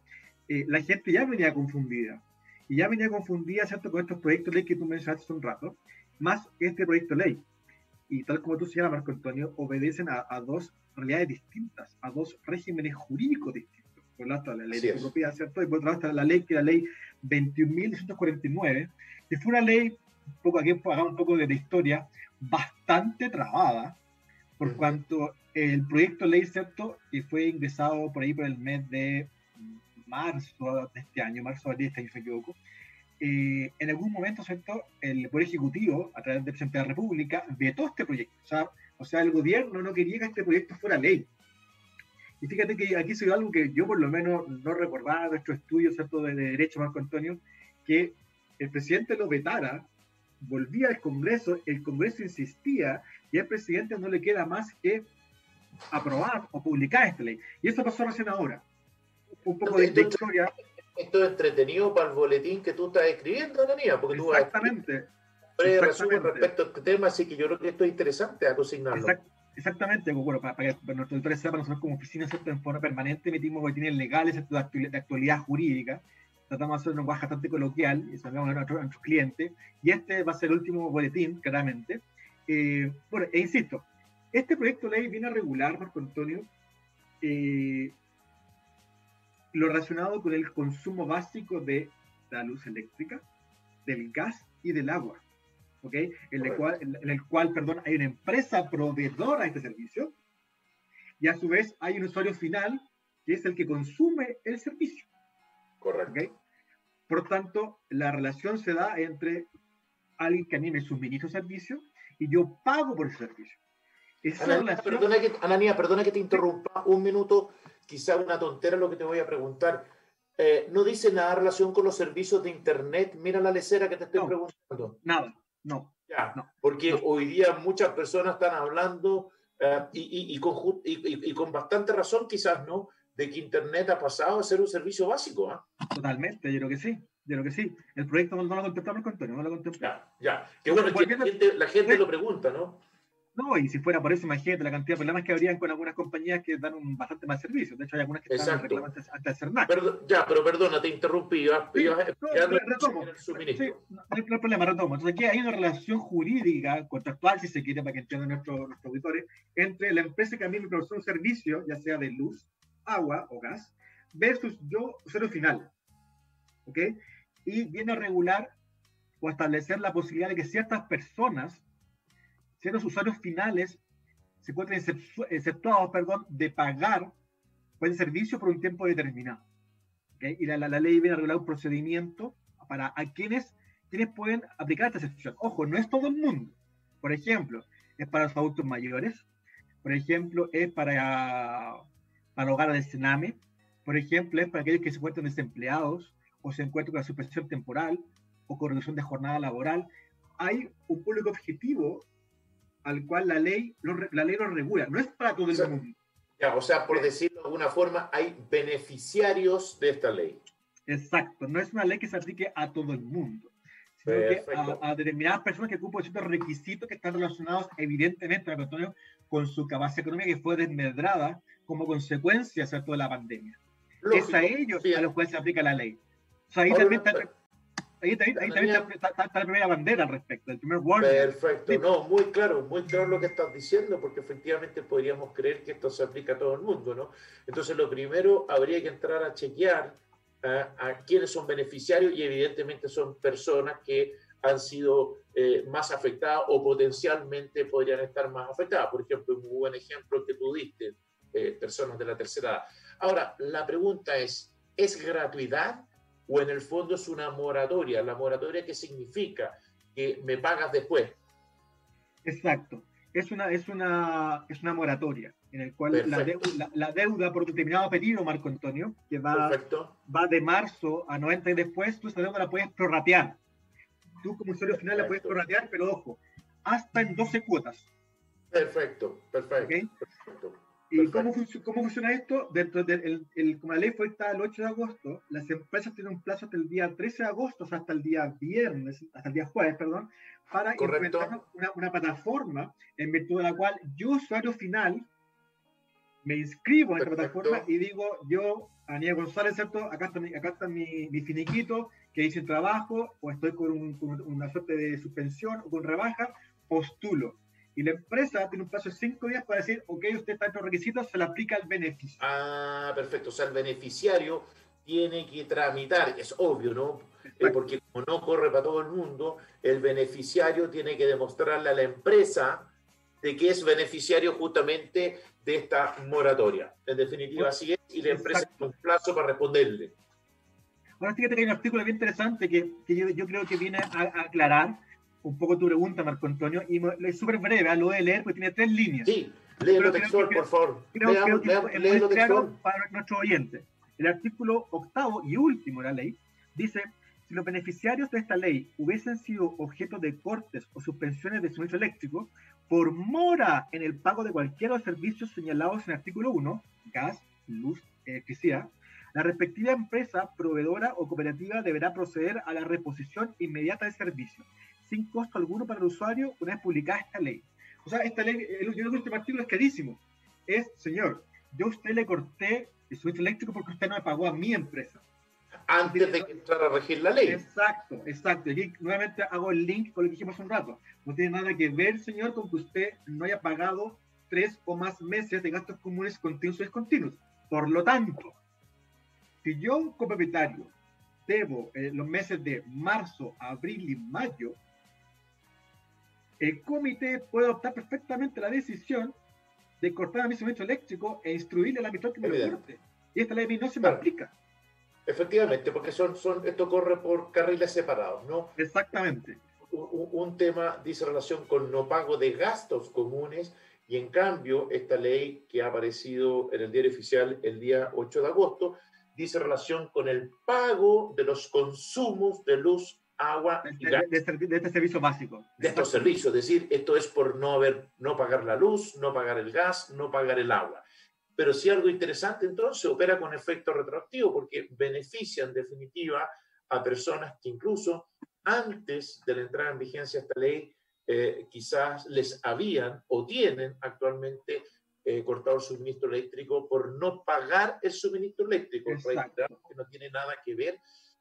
eh, la gente ya venía confundida. Y ya venía confundida, ¿cierto?, con estos proyectos de ley que tú mencionaste hace un rato, más este proyecto de ley. Y tal como tú señalas, Marco Antonio, obedecen a, dos realidades distintas, a dos regímenes jurídicos distintos. Por un lado, la ley de propiedad, ¿cierto? Y por otro lado, la ley que es la ley 21.249, que fue una ley, un poco aquí hagamos un poco de, de historia, bastante trabada, por cuanto el proyecto ley, ¿cierto? Y fue ingresado por ahí por el mes de marzo de este año, marzo de este año, si me equivoco. Eh, en algún momento, ¿cierto? El Poder Ejecutivo, a través del presidente de la República, vetó este proyecto. O sea, o sea, el gobierno no quería que este proyecto fuera ley. Y fíjate que aquí se dio algo que yo por lo menos no recordaba de nuestro estudio, ¿cierto?, de, de Derecho, Marco Antonio, que el presidente lo vetara volvía al Congreso, el Congreso insistía y al presidente no le queda más que aprobar o publicar esta ley. Y eso pasó recién ahora. Un poco de, historia. Esto es entretenido para el boletín que tú estás escribiendo, Daniela, porque tú Exactamente. Resumen respecto a este tema, así que yo creo que esto es interesante a consignarlo. exactamente, pues, bueno, para, para que nuestros auditores sepan, nosotros como oficina en forma permanente emitimos boletines legales de actualidad jurídica, tratamos de hacer un lenguaje bastante coloquial y sabemos a nuestros, clientes. Y este va a ser el último boletín, claramente. Eh, bueno, e insisto, este proyecto de ley viene a regular, Marco Antonio, eh, lo relacionado con el consumo básico de la luz eléctrica, del gas y del agua. ¿ok? En, el cual, en el cual perdón, hay una empresa proveedora de este servicio y a su vez hay un usuario final que es el que consume el servicio. Correcto. Por tanto, la relación se da entre alguien que a mí me suministra servicio y yo pago por ese servicio. Ananía, perdona que, perdona que te interrumpa un minuto, quizá una tontera lo que te voy a preguntar. Eh, no dice nada en relación con los servicios de Internet. Mira la lecera que te estoy preguntando. Nada, no. Ya, porque hoy día muchas personas están hablando eh, y, y, con, y, con, bastante razón quizás, ¿no? De que Internet ha pasado a ser un servicio básico. ¿ah? Totalmente, yo creo que sí. Yo creo que sí. El proyecto no, lo contemplamos con Antonio, no lo contemplamos. Ya, ya. Qué bueno, que la gente, la gente lo pregunta, ¿no? No, y si fuera por eso, imagínate la cantidad de problemas que habrían con algunas compañías que dan un bastante más servicio. De hecho, hay algunas que están reclamando hasta el CERNAC. ya, pero perdona, te interrumpí. Ibas, sí, no, retomo. Sí, no hay problema, retomo. Entonces, aquí hay una relación jurídica, contractual, si se quiere, para que entiendan nuestros, nuestros auditores, entre la empresa que a mí me produce un servicio, ya sea de luz, agua o gas, versus yo, usuario final. ¿Ok? Y viene a regular o establecer la posibilidad de que ciertas personas los usuarios finales se encuentran exceptuados perdón, de pagar por el servicio por un tiempo determinado. Y la, la, ley viene a regular un procedimiento para a quienes, quienes pueden aplicar esta excepción. Ojo, no es todo el mundo. Por ejemplo, es para los adultos mayores, por ejemplo, es para, para hogares del Sename, por ejemplo, es para aquellos que se encuentran desempleados o se encuentran con la suspensión temporal o con reducción de jornada laboral. Hay un público objetivo al cual la ley lo, la ley lo regula. No es para todo el mundo. Ya, o sea, por decirlo de alguna forma, hay beneficiarios de esta ley. Exacto, no es una ley que se aplique a todo el mundo, sino que a, determinadas personas que cumplen ciertos requisitos que están relacionados evidentemente, con su capacidad económica que fue desmedrada como consecuencia de la pandemia. es a ellos a los cuales se aplica la ley. O sea, ahí también está, Ahí, también está, la primera bandera al respecto, el primer warning. Perfecto, no, muy claro, muy claro lo que estás diciendo, porque efectivamente podríamos creer que esto se aplica a todo el mundo, ¿no? Entonces, lo primero, habría que entrar a chequear a quiénes son beneficiarios y evidentemente son personas que han sido eh, más afectadas o potencialmente podrían estar más afectadas. Por ejemplo, un muy buen ejemplo que tú diste, eh, personas de la tercera edad. Ahora, la pregunta es, ¿es gratuidad o en el fondo es una moratoria. ¿La moratoria qué significa? Que me pagas después. Exacto. Es una, es una, es una moratoria en el cual la deuda, por determinado periodo, Marco Antonio, que va, va de marzo a 90 y después, tú esa deuda la puedes prorratear. Tú como usuario final la puedes prorratear, pero ojo, hasta en 12 cuotas. Perfecto, perfecto. perfecto. ¿Y cómo, cómo, funciona esto? Dentro del, el, como la ley fue hasta el 8 de agosto, las empresas tienen un plazo hasta el día 13 de agosto, o sea, hasta el día viernes, hasta el día jueves, perdón, para implementar una, una, plataforma en virtud de la cual yo, usuario final, me inscribo en esta plataforma y digo, yo, Aniel González, ¿cierto? Acá está, mi, acá está mi, mi finiquito, que hice el trabajo, o estoy con, un, con una suerte de suspensión o con rebaja, postulo y la empresa tiene un plazo de cinco días para decir, ok, usted está en los requisitos, se le aplica el beneficio. Ah, perfecto. O sea, el beneficiario tiene que tramitar, es obvio, ¿no? Eh, porque como no corre para todo el mundo, el beneficiario tiene que demostrarle a la empresa de que es beneficiario justamente de esta moratoria. En definitiva, así es, y la empresa tiene un plazo para responderle. Ahora, fíjate que hay un artículo bien interesante que, que yo, yo, creo que viene a aclarar un poco tu pregunta, Marco Antonio, y es súper breve, ¿ah? lo voy a leer porque tiene tres líneas. Sí, léelo textual, por favor. Creo, Leamos, que es muy claro para nuestro oyente. El artículo octavo y último de la ley dice, si los beneficiarios de esta ley hubiesen sido objeto de cortes o suspensiones de suministro eléctrico por mora en el pago de cualquiera de los servicios señalados en el artículo 1, gas, luz, electricidad, la respectiva empresa, proveedora o cooperativa deberá proceder a la reposición inmediata del servicio, sin costo alguno para el usuario una vez publicada esta ley. O sea, esta ley, el, yo este artículo es carísimo. Es, señor, yo a usted le corté el suministro eléctrico porque usted no me pagó a mi empresa. Antes de que entrara a regir la ley. Exacto, exacto. Y nuevamente hago el link con lo que dijimos hace un rato. No tiene nada que ver, señor, con que usted no haya pagado tres o más meses de gastos comunes continuos y descontinuos. Por lo tanto, si yo como propietario debo eh, los meses de marzo, abril y mayo, el comité puede optar perfectamente la decisión de cortar a mi suministro eléctrico e instruirle a la mitad que me lo corte. Y esta ley no se me aplica. Efectivamente, porque son, son, esto corre por carriles separados, ¿no? Exactamente. Un, un, tema dice relación con no pago de gastos comunes y en cambio esta ley que ha aparecido en el diario oficial el día 8 de agosto dice relación con el pago de los consumos de luz agua y gas. De, este, de, este servicio básico. De estos servicios, es decir, esto es por no, haber, no pagar la luz, no pagar el gas, no pagar el agua. Pero si algo interesante entonces opera con efecto retroactivo porque beneficia en definitiva a personas que incluso antes de la entrada en vigencia de esta ley eh, quizás les habían o tienen actualmente eh, cortado el suministro eléctrico por no pagar el suministro eléctrico, que no tiene nada que ver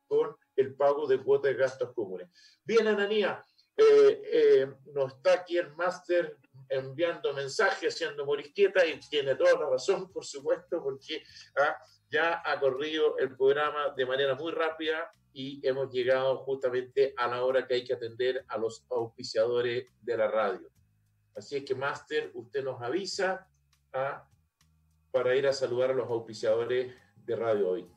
con el pago de cuotas de gastos comunes. Bien, Ananía, eh, eh, nos está aquí el máster enviando mensajes, haciendo morisqueta y tiene toda la razón, por supuesto, porque ah, ya ha corrido el programa de manera muy rápida y hemos llegado justamente a la hora que hay que atender a los auspiciadores de la radio. Así es que, máster, usted nos avisa ah, para ir a saludar a los auspiciadores de radio hoy.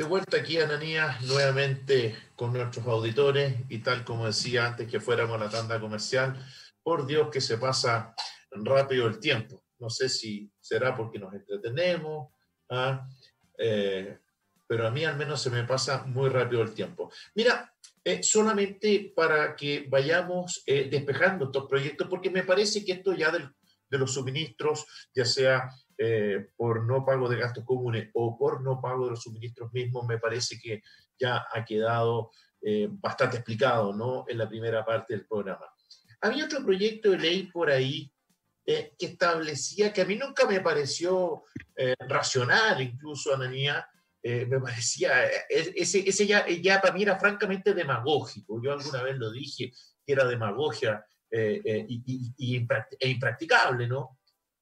De vuelta aquí, Ananías, nuevamente con nuestros auditores y tal como decía antes que fuéramos a la tanda comercial, por Dios que se pasa rápido el tiempo. No sé si será porque nos entretenemos, ¿ah? eh, pero a mí al menos se me pasa muy rápido el tiempo. Mira, eh, solamente para que vayamos eh, despejando estos proyectos, porque me parece que esto ya de los suministros, ya sea eh, por no pago de gastos comunes o por no pago de los suministros mismos, me parece que ya ha quedado eh, bastante explicado ¿no? en la primera parte del programa. Había otro proyecto de ley por ahí eh, que establecía, que a mí nunca me pareció racional, incluso, Ananía, me parecía, ese, ese ya, ya para mí era francamente demagógico. Yo alguna vez lo dije, que era demagogia y, y, e impracticable, ¿no?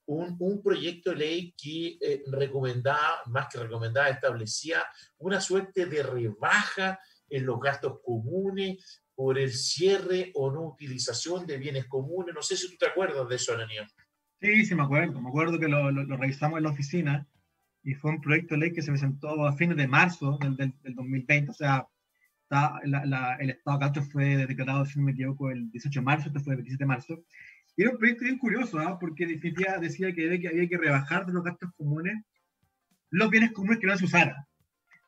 Un, proyecto de ley que eh, recomendaba, más que recomendaba, establecía una suerte de rebaja en los gastos comunes por el cierre o no utilización de bienes comunes. No sé si tú te acuerdas de eso, Ananio. Sí, sí, me acuerdo. Me acuerdo que lo, lo, revisamos en la oficina y fue un proyecto de ley que se presentó a fines de marzo del, del, 2020. O sea, el estado de gasto fue declarado, si no me equivoco, el 18 de marzo, este fue el 27 de marzo. Era un proyecto bien curioso, ¿ah? porque decía, decía que, había que rebajar de los gastos comunes los bienes comunes que no se usaran.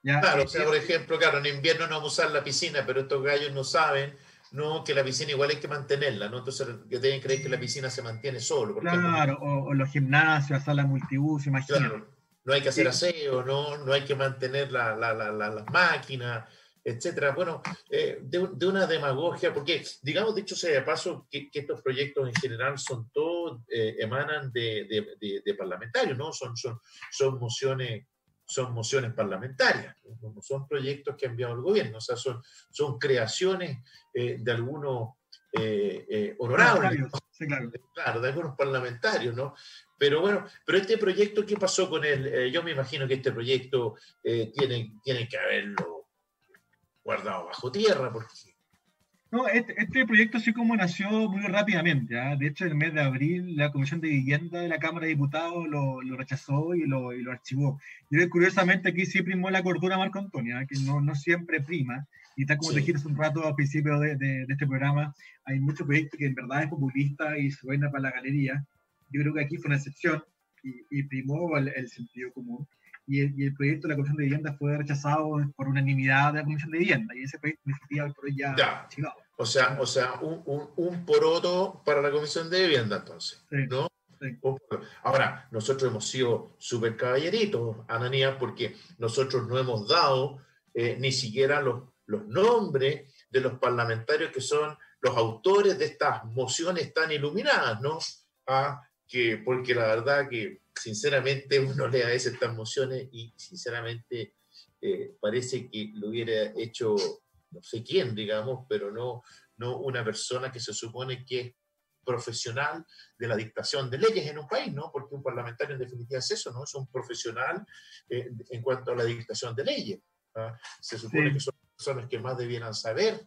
Claro, o sea, por ejemplo, claro, en invierno no vamos a usar la piscina, pero estos gallos no saben no que la piscina igual hay que mantenerla, ¿no? Entonces que deben creer que la piscina se mantiene solo. Claro, o, los gimnasios, la sala multiuso, imagínate. Claro, no hay que hacer aseo, ¿no? No hay que mantener la, la, la, las máquinas, etcétera. Bueno, eh, de, una demagogia, porque digamos, dicho sea de paso, que, estos proyectos en general son todos, eh, emanan de, de, parlamentarios, ¿no? Son, son, son mociones son mociones parlamentarias, no son proyectos que ha enviado el gobierno, o sea, son, son creaciones eh, de algunos honorables, claro. de algunos parlamentarios, ¿no? Pero bueno, pero este proyecto, ¿qué pasó con él? yo me imagino que este proyecto tiene, tiene que haberlo guardado bajo tierra. Porque... No, este, este, proyecto así como nació muy rápidamente. ¿ah? De hecho, en el mes de abril la Comisión de Vivienda de la Cámara de Diputados lo, lo rechazó y lo, y lo, archivó. Y curiosamente aquí sí primó la cordura Marco Antonio, ¿ah? que no, no, siempre prima. Y tal como te dijiste un rato al principio de, de, este programa, hay muchos proyectos que en verdad es populista y suena para la galería. Yo creo que aquí fue una excepción y, primó el sentido común y el, proyecto de la Comisión de Vivienda fue rechazado por unanimidad de la Comisión de Vivienda y ese proyecto iniciativa por ya, ya. O sea, o sea un, un, un, poroto para la Comisión de Vivienda entonces, ¿no? Ahora, nosotros hemos sido súper caballeritos, Ananías, porque nosotros no hemos dado eh, ni siquiera los, los nombres de los parlamentarios que son los autores de estas mociones tan iluminadas, ¿no? Ah, que, porque la verdad que sinceramente uno lee a veces estas mociones y sinceramente eh, parece que lo hubiera hecho no sé quién, digamos, pero no, no una persona que se supone que es profesional de la dictación de leyes en un país, ¿no? Porque un parlamentario en definitiva es eso, ¿no? Es un profesional eh, en cuanto a la dictación de leyes. ¿ah? Se supone que son personas que más debieran saber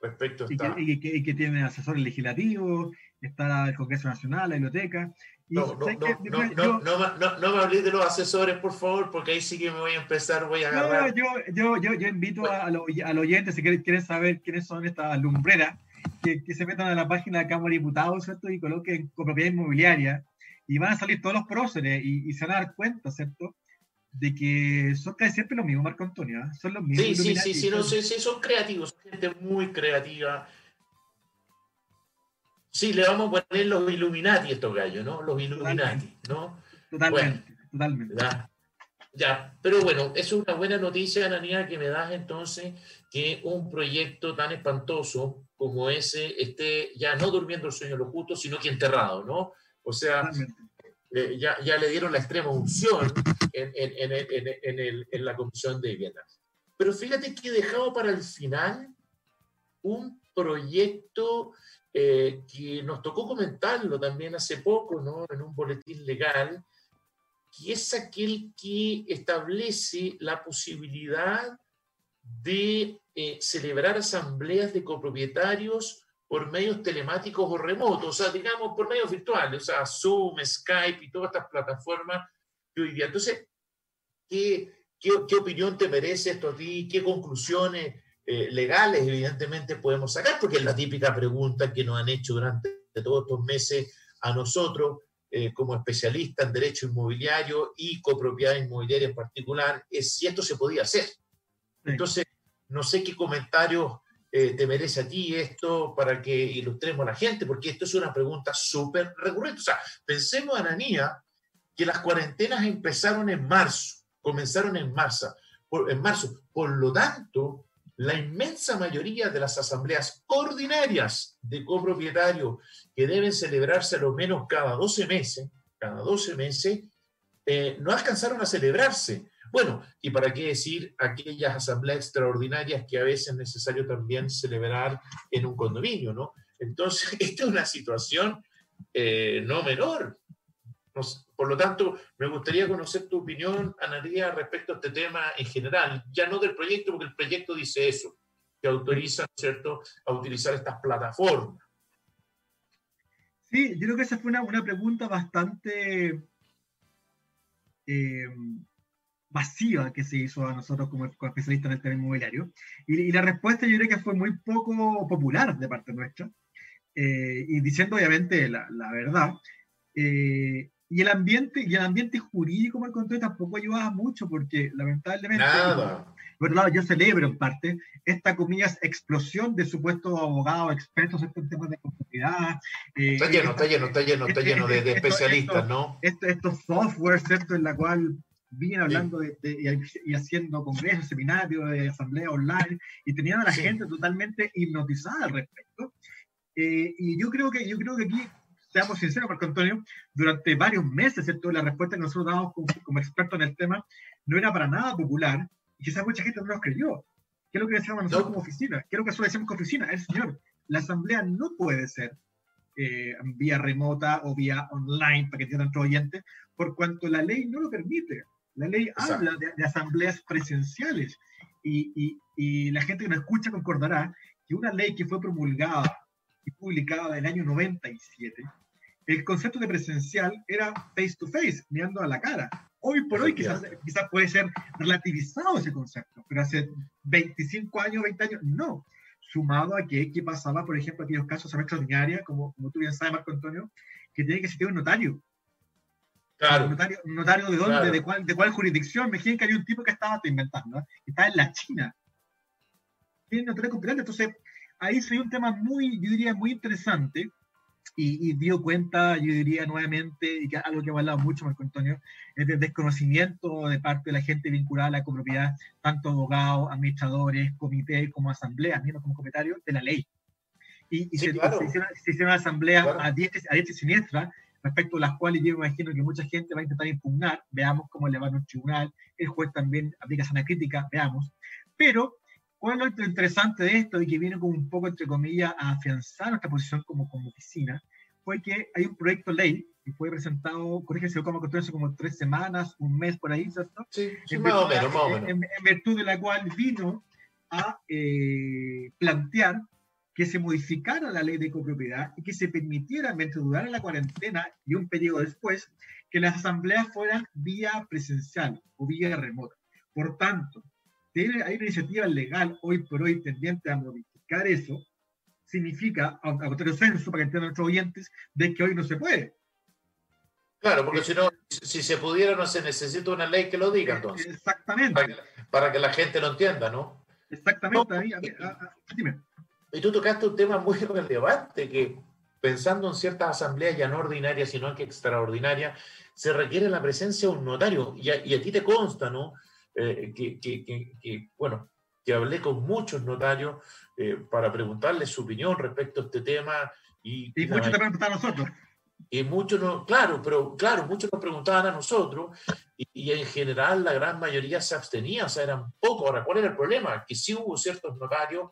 respecto a esta... Y que, y que, tienen asesores legislativos, está el Congreso Nacional, la biblioteca, no, no, no, no, no, no, me hables de los asesores, por favor, porque ahí sí que me voy a empezar, voy a agarrar. yo, yo, yo, yo invito a, los, oyentes, si quieren, quieren, saber quiénes son estas lumbreras, que, que, se metan a la página de Cámara de Diputados, ¿cierto? Y coloquen con propiedad inmobiliaria, y van a salir todos los próceres, y, y, se van a dar cuenta, ¿cierto? De que son casi siempre los mismos, Marco Antonio. ¿ah? Son los mismos. Sí, sí, sí, sí, no, sí, sí, son creativos, gente muy creativa. Sí, le vamos a poner los Illuminati a estos gallos, ¿no? Los Illuminati, ¿no? Totalmente, totalmente. Ya, pero bueno, es una buena noticia, Anania, que me das entonces que un proyecto tan espantoso como ese esté ya no durmiendo el sueño de los justos, sino que enterrado, ¿no? O sea, eh, ya, ya, le dieron la extrema unción en, en, en, en, la Comisión de Vivienda. Pero fíjate que he dejado para el final un proyecto eh, que nos tocó comentarlo también hace poco, ¿no? En un boletín legal, que es aquel que establece la posibilidad de eh, celebrar asambleas de copropietarios por medios telemáticos o remotos, o sea, digamos, por medios virtuales, o sea, Zoom, Skype y todas estas plataformas que hoy día. Entonces, ¿qué, qué, qué opinión te merece esto a ti? ¿Qué conclusiones eh, legales, evidentemente, podemos sacar? Porque es la típica pregunta que nos han hecho durante todos estos meses a nosotros eh, como especialista en derecho inmobiliario y copropiedad inmobiliaria en particular, es si esto se podía hacer. Entonces, no sé qué comentarios eh, te merece a ti esto para que ilustremos a la gente, porque esto es una pregunta súper recurrente. O sea, pensemos, Ananía, que las cuarentenas empezaron en marzo, comenzaron en marzo, por, en marzo. Por lo tanto, la inmensa mayoría de las asambleas ordinarias de copropietarios que deben celebrarse a lo menos cada 12 meses, cada 12 meses, eh, no alcanzaron a celebrarse. Bueno, y para qué decir aquellas asambleas extraordinarias que a veces es necesario también celebrar en un condominio, ¿no? Entonces, esta es una situación eh, no menor. Por lo tanto, me gustaría conocer tu opinión, Analia, respecto a este tema en general, ya no del proyecto, porque el proyecto dice eso, que autoriza, ¿cierto?, a utilizar estas plataformas. Sí, yo creo que esa fue una, pregunta bastante eh, masiva que se hizo a nosotros como, especialistas en el tema inmobiliario. Y, la respuesta yo creo que fue muy poco popular de parte nuestra. Eh, y diciendo obviamente la, la verdad, eh, y el ambiente, y el ambiente jurídico, me conté, tampoco ayudaba mucho, porque lamentablemente, Nada. por lado, yo celebro en parte esta, comillas, explosión de supuestos abogados expertos en temas de propiedad. Eh, está lleno, está lleno, está lleno, está lleno de, especialistas, ¿no? estos software, ¿cierto? En la cual vienen hablando de, y, haciendo congresos, seminarios, de asamblea online, y tenían a la gente totalmente hipnotizada al respecto. Eh, y yo creo que yo creo que aquí seamos sinceros, Marco Antonio, durante varios meses, ¿cierto? La respuesta que nosotros damos como, expertos en el tema no era para nada popular y quizás mucha gente no nos creyó. ¿Qué es lo que decíamos nosotros como oficina? ¿Qué es lo que nosotros decimos como oficina? El señor, la asamblea no puede ser eh, vía remota o vía online, para que tengan nuestros oyentes, por cuanto la ley no lo permite. La ley habla de, asambleas presenciales y, y, y la gente que nos escucha concordará que una ley que fue promulgada publicada en el año 97, el concepto de presencial era face to face, mirando a la cara. Hoy por hoy quizás, quizás puede ser relativizado ese concepto, pero hace 25 años, 20 años, no. Sumado a que, ¿qué pasaba, por ejemplo, aquellos casos extraordinarios, como, como tú bien sabes, Marco Antonio, que tiene que existir un notario. Claro. ¿Un notario, un notario de dónde? ¿De, cuál, ¿De cuál jurisdicción? Me dijeron que había un tipo que estaba inventando, ¿eh? estaba en la China. Tiene notario competente, entonces ahí se un tema muy, yo diría, muy interesante y, dio cuenta, yo diría nuevamente, y que algo que ha hablado mucho Marco Antonio, es del desconocimiento de parte de la gente vinculada a la copropiedad, tanto abogados, administradores, comités, como asambleas, mismos como comentarios, de la ley. Y, se, hicieron, asambleas a diestra y siniestra, respecto a las cuales yo imagino que mucha gente va a intentar impugnar, veamos cómo le va a un tribunal, el juez también aplica sana crítica, veamos, pero ¿Cuál es lo interesante de esto y que viene como un poco, entre comillas, a afianzar nuestra posición como, como oficina? Fue que hay un proyecto de ley que fue presentado, corrígese como hace como tres semanas, un mes por ahí, ¿cierto? Sí, más, o menos, más o menos. En, virtud de la cual vino a eh, plantear que se modificara la ley de copropiedad y que se permitiera, mientras durara la cuarentena y un periodo después, que las asambleas fueran vía presencial o vía remota. Por tanto, hay una iniciativa legal hoy por hoy tendiente a modificar eso, significa, a censo, para que entiendan nuestros oyentes, de que hoy no se puede. Claro, porque si no, Si se pudiera, no se necesita una ley que lo diga, entonces. Exactamente. Para que, la gente lo entienda, ¿no? Exactamente. dime. Y tú tocaste un tema muy relevante que pensando en ciertas asambleas ya no ordinarias, sino que extraordinarias, se requiere la presencia de un notario. Y a, ti te consta, ¿no? Eh, que, que, que, bueno, que hablé con muchos notarios eh, para preguntarles su opinión respecto a este tema. Y, y muchos te preguntan a nosotros. Y muchos no, claro, pero claro, muchos nos preguntaban a nosotros y, en general la gran mayoría se abstenía, o sea, eran pocos. Ahora, ¿cuál era el problema? Que sí hubo ciertos notarios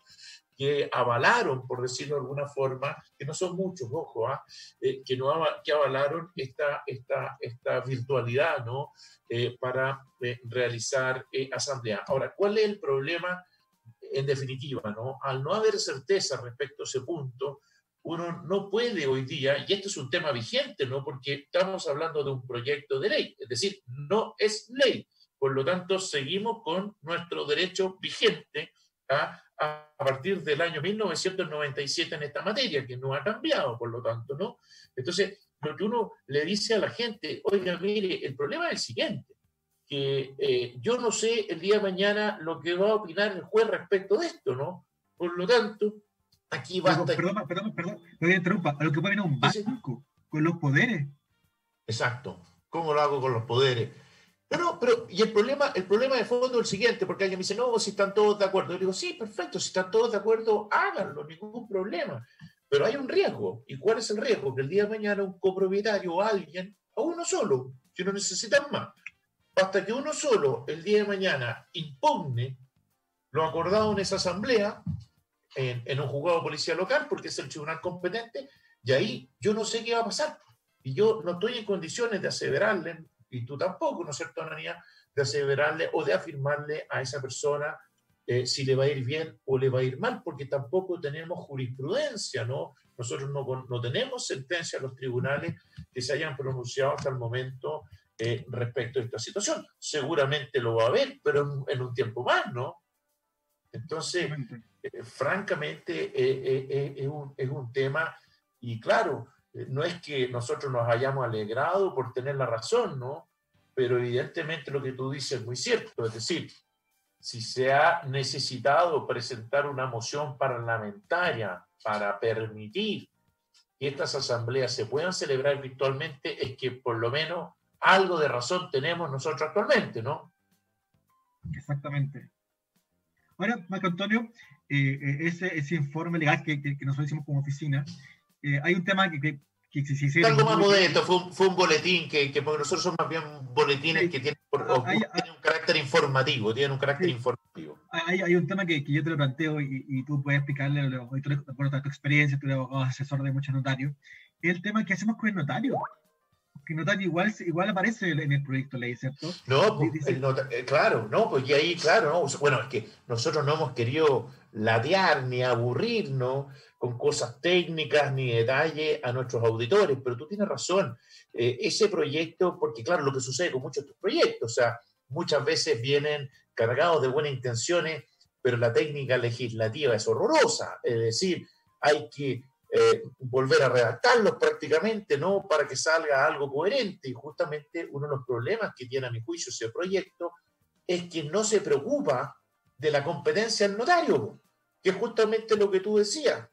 que avalaron, por decirlo de alguna forma, que no son muchos, ojo, ¿ah? eh, que, no, que avalaron esta, esta, esta virtualidad ¿no? Eh, para eh, realizar asamblea. Ahora, ¿cuál es el problema en definitiva? ¿no? Al no haber certeza respecto a ese punto, uno no puede hoy día, y esto es un tema vigente, ¿no? porque estamos hablando de un proyecto de ley, es decir, no es ley. Por lo tanto, seguimos con nuestro derecho vigente a a partir del año 1997 en esta materia, que no ha cambiado, por lo tanto, ¿no? Entonces, lo que uno le dice a la gente, oiga, mire, el problema es el siguiente, que eh, yo no sé el día de mañana lo que va a opinar el juez respecto de esto, ¿no? Por lo tanto, aquí basta... Perdón, perdón, perdón, me interrumpa, a lo que puede venir un banco con los poderes. Exacto, ¿cómo lo hago con los poderes? No, pero y el problema, el problema de fondo es el siguiente, porque alguien me dice, no, si están todos de acuerdo. Yo digo, sí, perfecto, si están todos de acuerdo, háganlo, ningún problema. Pero hay un riesgo. ¿Y cuál es el riesgo? Que el día de mañana un copropietario o alguien, o uno solo, si no necesitan más, hasta que uno solo el día de mañana impugne lo acordado en esa asamblea, en, en un juzgado de policía local, porque es el tribunal competente, y ahí yo no sé qué va a pasar. Y yo no estoy en condiciones de aseverarle y tú tampoco, ¿no es cierto, Ananía? De aseverarle o de afirmarle a esa persona eh, si le va a ir bien o le va a ir mal, porque tampoco tenemos jurisprudencia, ¿no? Nosotros no, no tenemos sentencia a los tribunales que se hayan pronunciado hasta el momento eh, respecto a esta situación. Seguramente lo va a haber, pero en, un tiempo más, ¿no? Entonces, eh, francamente, es un, es un tema, y claro, no es que nosotros nos hayamos alegrado por tener la razón, ¿no? Pero evidentemente lo que tú dices es muy cierto, es decir, si se ha necesitado presentar una moción parlamentaria para permitir que estas asambleas se puedan celebrar virtualmente, es que por lo menos algo de razón tenemos nosotros actualmente, ¿no? Exactamente. Ahora, Marco Antonio, eh, eh, ese, ese, informe legal que, que, nosotros hicimos como oficina, eh, hay un tema que, Algo más modesto, fue un, fue un boletín que, que, porque nosotros somos más bien boletines que tienen, ah, un carácter informativo, tienen un carácter informativo. Hay, hay, un tema que, que, yo te lo planteo y, y tú puedes explicarle, por tu experiencia, tú eres asesor de muchos notarios, el tema que hacemos con el notario. Que el notario igual, igual aparece en el proyecto ley, ¿cierto? No, pues, el eh, claro, no, pues y ahí, claro, no, bueno, es que nosotros no hemos querido ladear ni aburrirnos con cosas técnicas ni detalle a nuestros auditores, pero tú tienes razón. Eh, ese proyecto, porque claro, lo que sucede con muchos de estos proyectos, o sea, muchas veces vienen cargados de buenas intenciones, pero la técnica legislativa es horrorosa, es decir, hay que eh, volver a redactarlos prácticamente, ¿no? Para que salga algo coherente. Y justamente uno de los problemas que tiene a mi juicio ese proyecto es que no se preocupa de la competencia del notario, que es justamente lo que tú decías.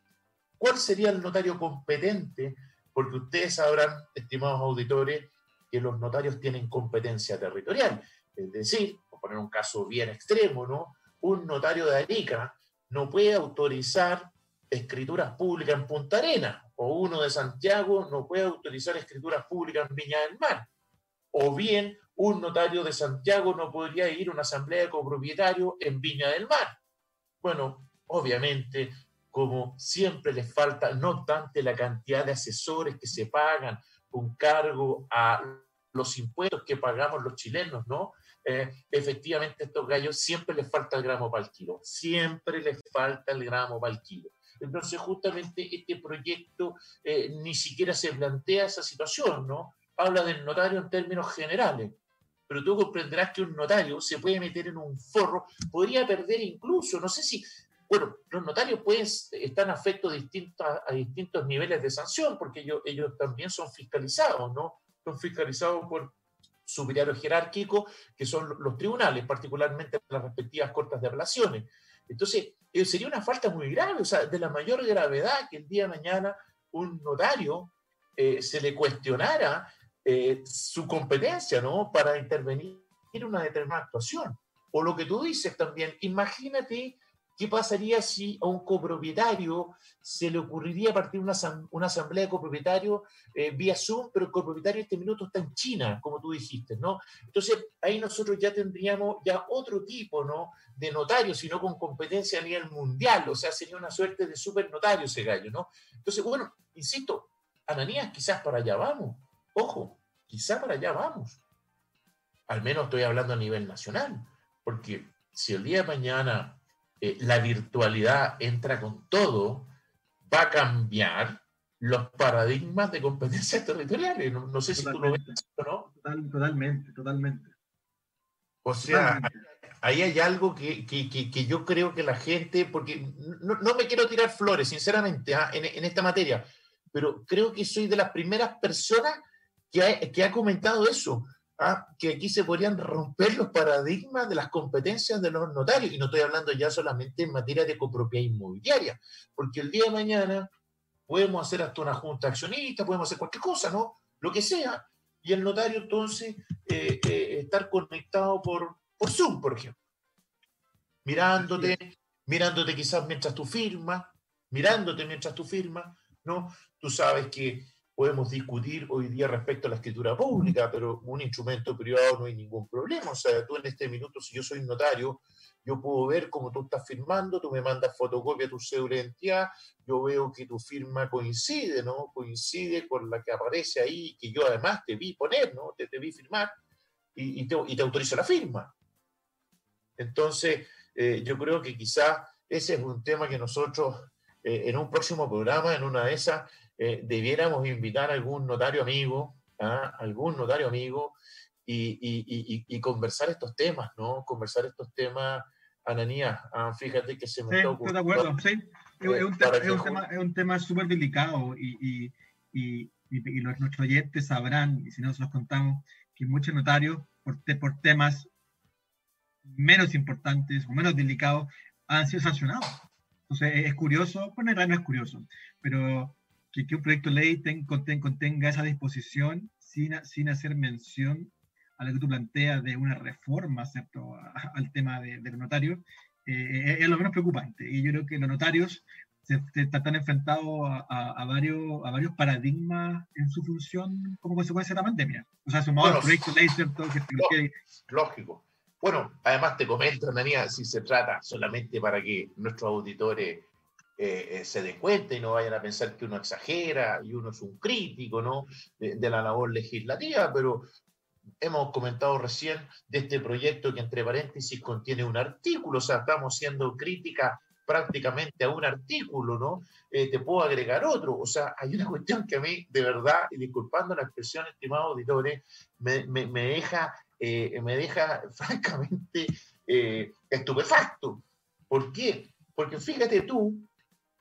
¿Cuál sería el notario competente? Porque ustedes sabrán, estimados auditores, que los notarios tienen competencia territorial. Es decir, por poner un caso bien extremo, ¿no? Un notario de Arica no puede autorizar escrituras públicas en Punta Arena, o uno de Santiago no puede autorizar escrituras públicas en Viña del Mar, o bien un notario de Santiago no podría ir a una asamblea de copropietarios en Viña del Mar. Bueno, obviamente como siempre les falta, no obstante la cantidad de asesores que se pagan con cargo a los impuestos que pagamos los chilenos, ¿no? Eh, efectivamente estos gallos siempre les falta el gramo para el kilo, siempre les falta el gramo para el kilo. Entonces justamente este proyecto eh, ni siquiera se plantea esa situación, ¿no? Habla del notario en términos generales, pero tú comprenderás que un notario se puede meter en un forro, podría perder incluso, no sé si bueno, los notarios pueden, están afectos a, a distintos niveles de sanción, porque ellos, ellos también son fiscalizados, ¿no? Son fiscalizados por, superior jerárquico, que son los tribunales, particularmente las respectivas cortes de apelaciones. Entonces, eh, sería una falta muy grave, o sea, de la mayor gravedad que el día de mañana un notario eh, se le cuestionara eh, su competencia, ¿no? Para intervenir en una determinada actuación. O lo que tú dices también, imagínate ¿Qué pasaría si a un copropietario se le ocurriría partir una, una asamblea de copropietarios eh, vía Zoom, pero el copropietario en este minuto está en China, como tú dijiste, ¿no? Entonces, ahí nosotros ya tendríamos ya otro tipo, ¿no? De notario, sino con competencia a nivel mundial, o sea, sería una suerte de super notario ese gallo, ¿no? Entonces, bueno, insisto, Ananías, quizás para allá vamos, ojo, quizás para allá vamos. Al menos estoy hablando a nivel nacional, porque si el día de mañana eh, la virtualidad entra con todo, va a cambiar los paradigmas de competencias territoriales. No, sé si tú lo ves o no. totalmente, totalmente. O sea, ahí hay algo que, que, que, yo creo que la gente, porque no, no me quiero tirar flores, sinceramente, ¿ah? en, en, esta materia, pero creo que soy de las primeras personas que ha, que ha comentado eso. ¿Ah? que aquí se podrían romper los paradigmas de las competencias de los notarios. Y no estoy hablando ya solamente en materia de copropiedad inmobiliaria, porque el día de mañana podemos hacer hasta una junta accionista, podemos hacer cualquier cosa, ¿no? Lo que sea. Y el notario entonces eh, eh, estar conectado por, por Zoom, por ejemplo. Mirándote, mirándote quizás mientras tú firmas, mirándote mientras tú firmas, ¿no? Tú sabes que podemos discutir hoy día respecto a la escritura pública, pero un instrumento privado no hay ningún problema. O sea, tú en este minuto, si yo soy notario, yo puedo ver cómo tú estás firmando, tú me mandas fotocopia de tu cédula de identidad, yo veo que tu firma coincide, ¿no? Coincide con la que aparece ahí, que yo además te vi poner, ¿no? Te, te vi firmar y, te, y, te, autorizo la firma. Entonces, eh, yo creo que quizás ese es un tema que nosotros eh, en un próximo programa, en una de esas, eh, debiéramos invitar a algún notario amigo, ¿ah? algún notario amigo, y, conversar estos temas, ¿no? Conversar estos temas, Ananías, ah, fíjate que se me está ocurriendo. Estoy de acuerdo, sí. Es, un, tema, es un tema súper delicado y, los, nuestros oyentes sabrán, y si no se los contamos, que muchos notarios, por, por temas menos importantes o menos delicados, han sido sancionados. Entonces es curioso, bueno, en no es curioso, pero que, un proyecto de ley contenga esa disposición sin, sin hacer mención a lo que tú planteas de una reforma ¿cierto? al tema de, los notarios, eh, es lo menos preocupante. Y yo creo que los notarios se, están enfrentados a, varios, a varios paradigmas en su función como consecuencia de la pandemia. O sea, sumado bueno, al proyecto de ley, ¿cierto? Que, lógico. Bueno, además te comento, Daniel, si se trata solamente para que nuestros auditores eh, eh, se den cuenta y no vayan a pensar que uno exagera y uno es un crítico ¿no? de, la labor legislativa, pero hemos comentado recién de este proyecto que entre paréntesis contiene un artículo, o sea, estamos haciendo crítica prácticamente a un artículo, ¿no? Eh, te puedo agregar otro, o sea, hay una cuestión que a mí, de verdad, y disculpando la expresión, estimados auditores, me, me, me deja, me deja francamente estupefacto. ¿Por qué? Porque fíjate tú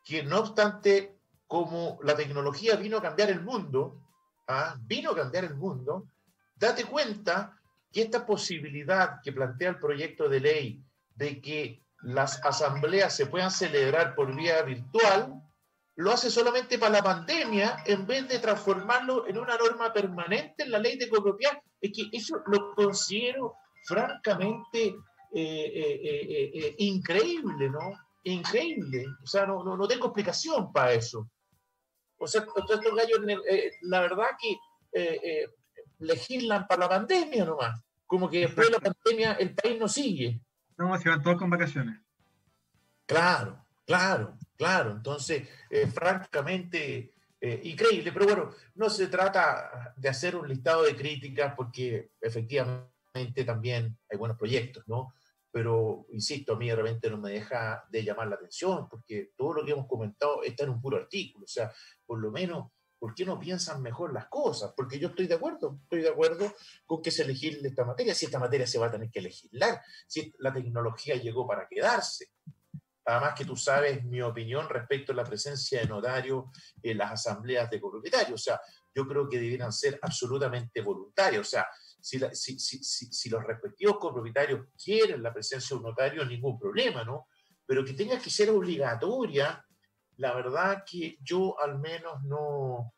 que no obstante, como la tecnología vino a cambiar el mundo, ¿ah? vino a cambiar el mundo, date cuenta que esta posibilidad que plantea el proyecto de ley de que las asambleas se puedan celebrar por vía virtual, lo hace solamente para la pandemia en vez de transformarlo en una norma permanente en la ley de copropiedad. Es que eso lo considero francamente eh, eh, eh, increíble, ¿no? Increíble. O sea, no, no, no tengo explicación para eso. O sea, estos gallos, eh, la verdad que eh, eh, legislan para la pandemia nomás. Como que después de la pandemia el país no sigue. No, se van todos con vacaciones. Claro, claro, claro. Entonces, francamente, increíble. Pero bueno, no se trata de hacer un listado de críticas porque efectivamente también hay buenos proyectos, ¿no? Pero insisto, a mí de repente no me deja de llamar la atención, porque todo lo que hemos comentado está en un puro artículo, o sea, por lo menos, ¿por qué no piensan mejor las cosas? Porque yo estoy de acuerdo, estoy de acuerdo con que se legisle esta materia, si esta materia se va a tener que legislar, si la tecnología llegó para quedarse. Además que tú sabes mi opinión respecto a la presencia de notarios en las asambleas de copropietarios, o sea, yo creo que debieran ser absolutamente voluntarios, o sea, si, los respectivos copropietarios quieren la presencia de un notario, ningún problema, ¿no? Pero que tenga que ser obligatoria, la verdad que yo al menos no,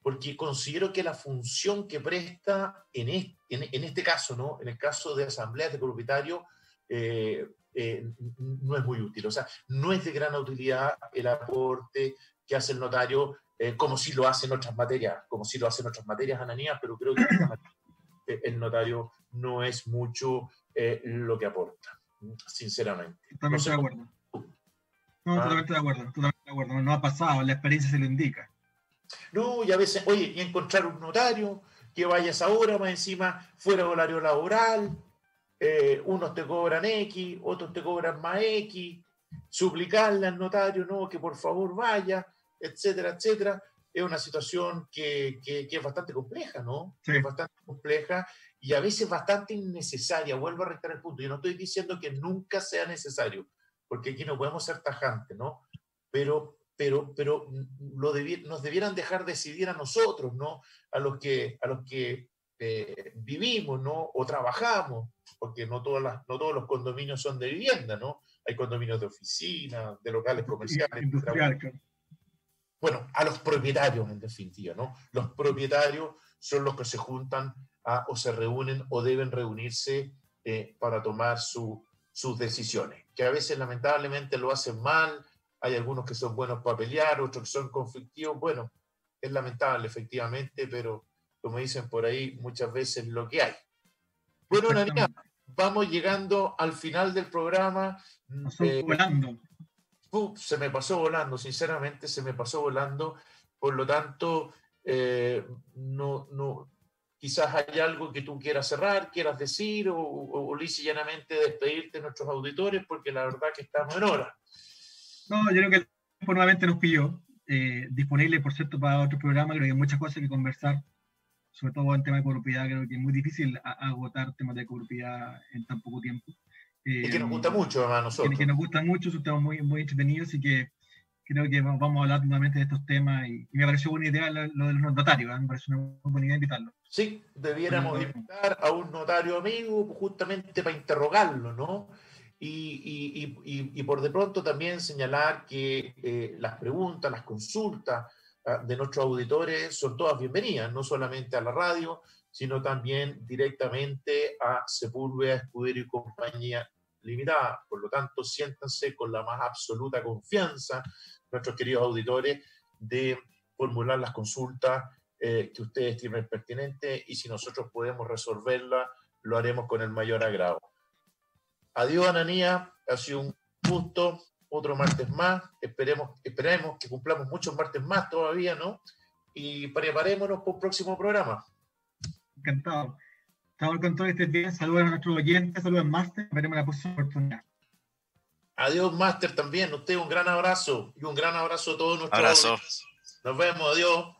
porque considero que la función que presta en este, caso, ¿no? En el caso de asambleas de propietarios, eh, eh, no es muy útil. O sea, no es de gran utilidad el aporte que hace el notario, eh, como si lo hace en otras materias, como si lo hace en otras materias, Ananías, pero creo que el notario no es mucho lo que aporta, sinceramente. Totalmente de acuerdo. No, ¿Ah? totalmente de acuerdo, totalmente de acuerdo. No ha pasado, la experiencia se lo indica. No, y a veces, oye, y encontrar un notario que vayas ahora más encima fuera de horario laboral, eh, unos te cobran X, otros te cobran más X, suplicarle al notario, no, que por favor vaya, etcétera, etcétera. Es una situación que, que, es bastante compleja, ¿no? Es bastante compleja y a veces bastante innecesaria. Vuelvo a restar el punto. Yo no estoy diciendo que nunca sea necesario, porque aquí no podemos ser tajantes, ¿no? Pero pero, pero lo nos debieran dejar decidir a nosotros, ¿no? A los que, a los que eh, vivimos, ¿no? O trabajamos, porque no, todas las, no todos los condominios son de vivienda, ¿no? Hay condominios de oficina, de locales comerciales. Bueno, a los propietarios, en definitiva, ¿no? Los propietarios son los que se juntan o se reúnen o deben reunirse eh, para tomar sus decisiones, que a veces lamentablemente lo hacen mal, hay algunos que son buenos para pelear, otros que son conflictivos. Bueno, es lamentable, efectivamente, pero como dicen por ahí, muchas veces lo que hay. Bueno, Nania, vamos llegando al final del programa. Eh, volando. Se me pasó volando, sinceramente, se me pasó volando. Por lo tanto, eh, no, no, quizás hay algo que tú quieras cerrar, quieras decir, o, o, o llanamente despedirte de nuestros auditores, porque la verdad que estamos en hora. No, yo creo que el tiempo nuevamente nos pilló. Eh, disponible, por cierto, para otro programa. Creo que hay muchas cosas que conversar, sobre todo en tema de propiedad. Creo que es muy difícil agotar temas de propiedad en tan poco tiempo. Y que nos gusta mucho a nosotros. Que, nos gusta mucho, estamos muy, muy entretenidos y que creo que vamos a hablar nuevamente de estos temas. Y, me pareció buena idea lo, de los notarios, ¿eh? me parece una buena idea invitarlo. Sí, debiéramos invitar a un notario amigo justamente para interrogarlo, ¿no? Y, por de pronto también señalar que eh, las preguntas, las consultas ah, de nuestros auditores son todas bienvenidas, no solamente a la radio, sino también directamente a Sepúlveda, Escudero y Compañía Limitada. Por lo tanto, siéntanse con la más absoluta confianza, nuestros queridos auditores, de formular las consultas eh, que ustedes estimen pertinentes y si nosotros podemos resolverla, lo haremos con el mayor agrado. Adiós, Ananía. Ha sido un gusto. Otro martes más. Esperemos, esperemos que cumplamos muchos martes más todavía, ¿no? Y preparémonos para un próximo programa. Encantado. Estamos con todo este día. Saludos a nuestros oyentes, saludos al máster. Veremos la próxima oportunidad. Adiós, máster, también. Usted un gran abrazo y un gran abrazo a todos nuestros. Abrazo. Nos vemos. Adiós.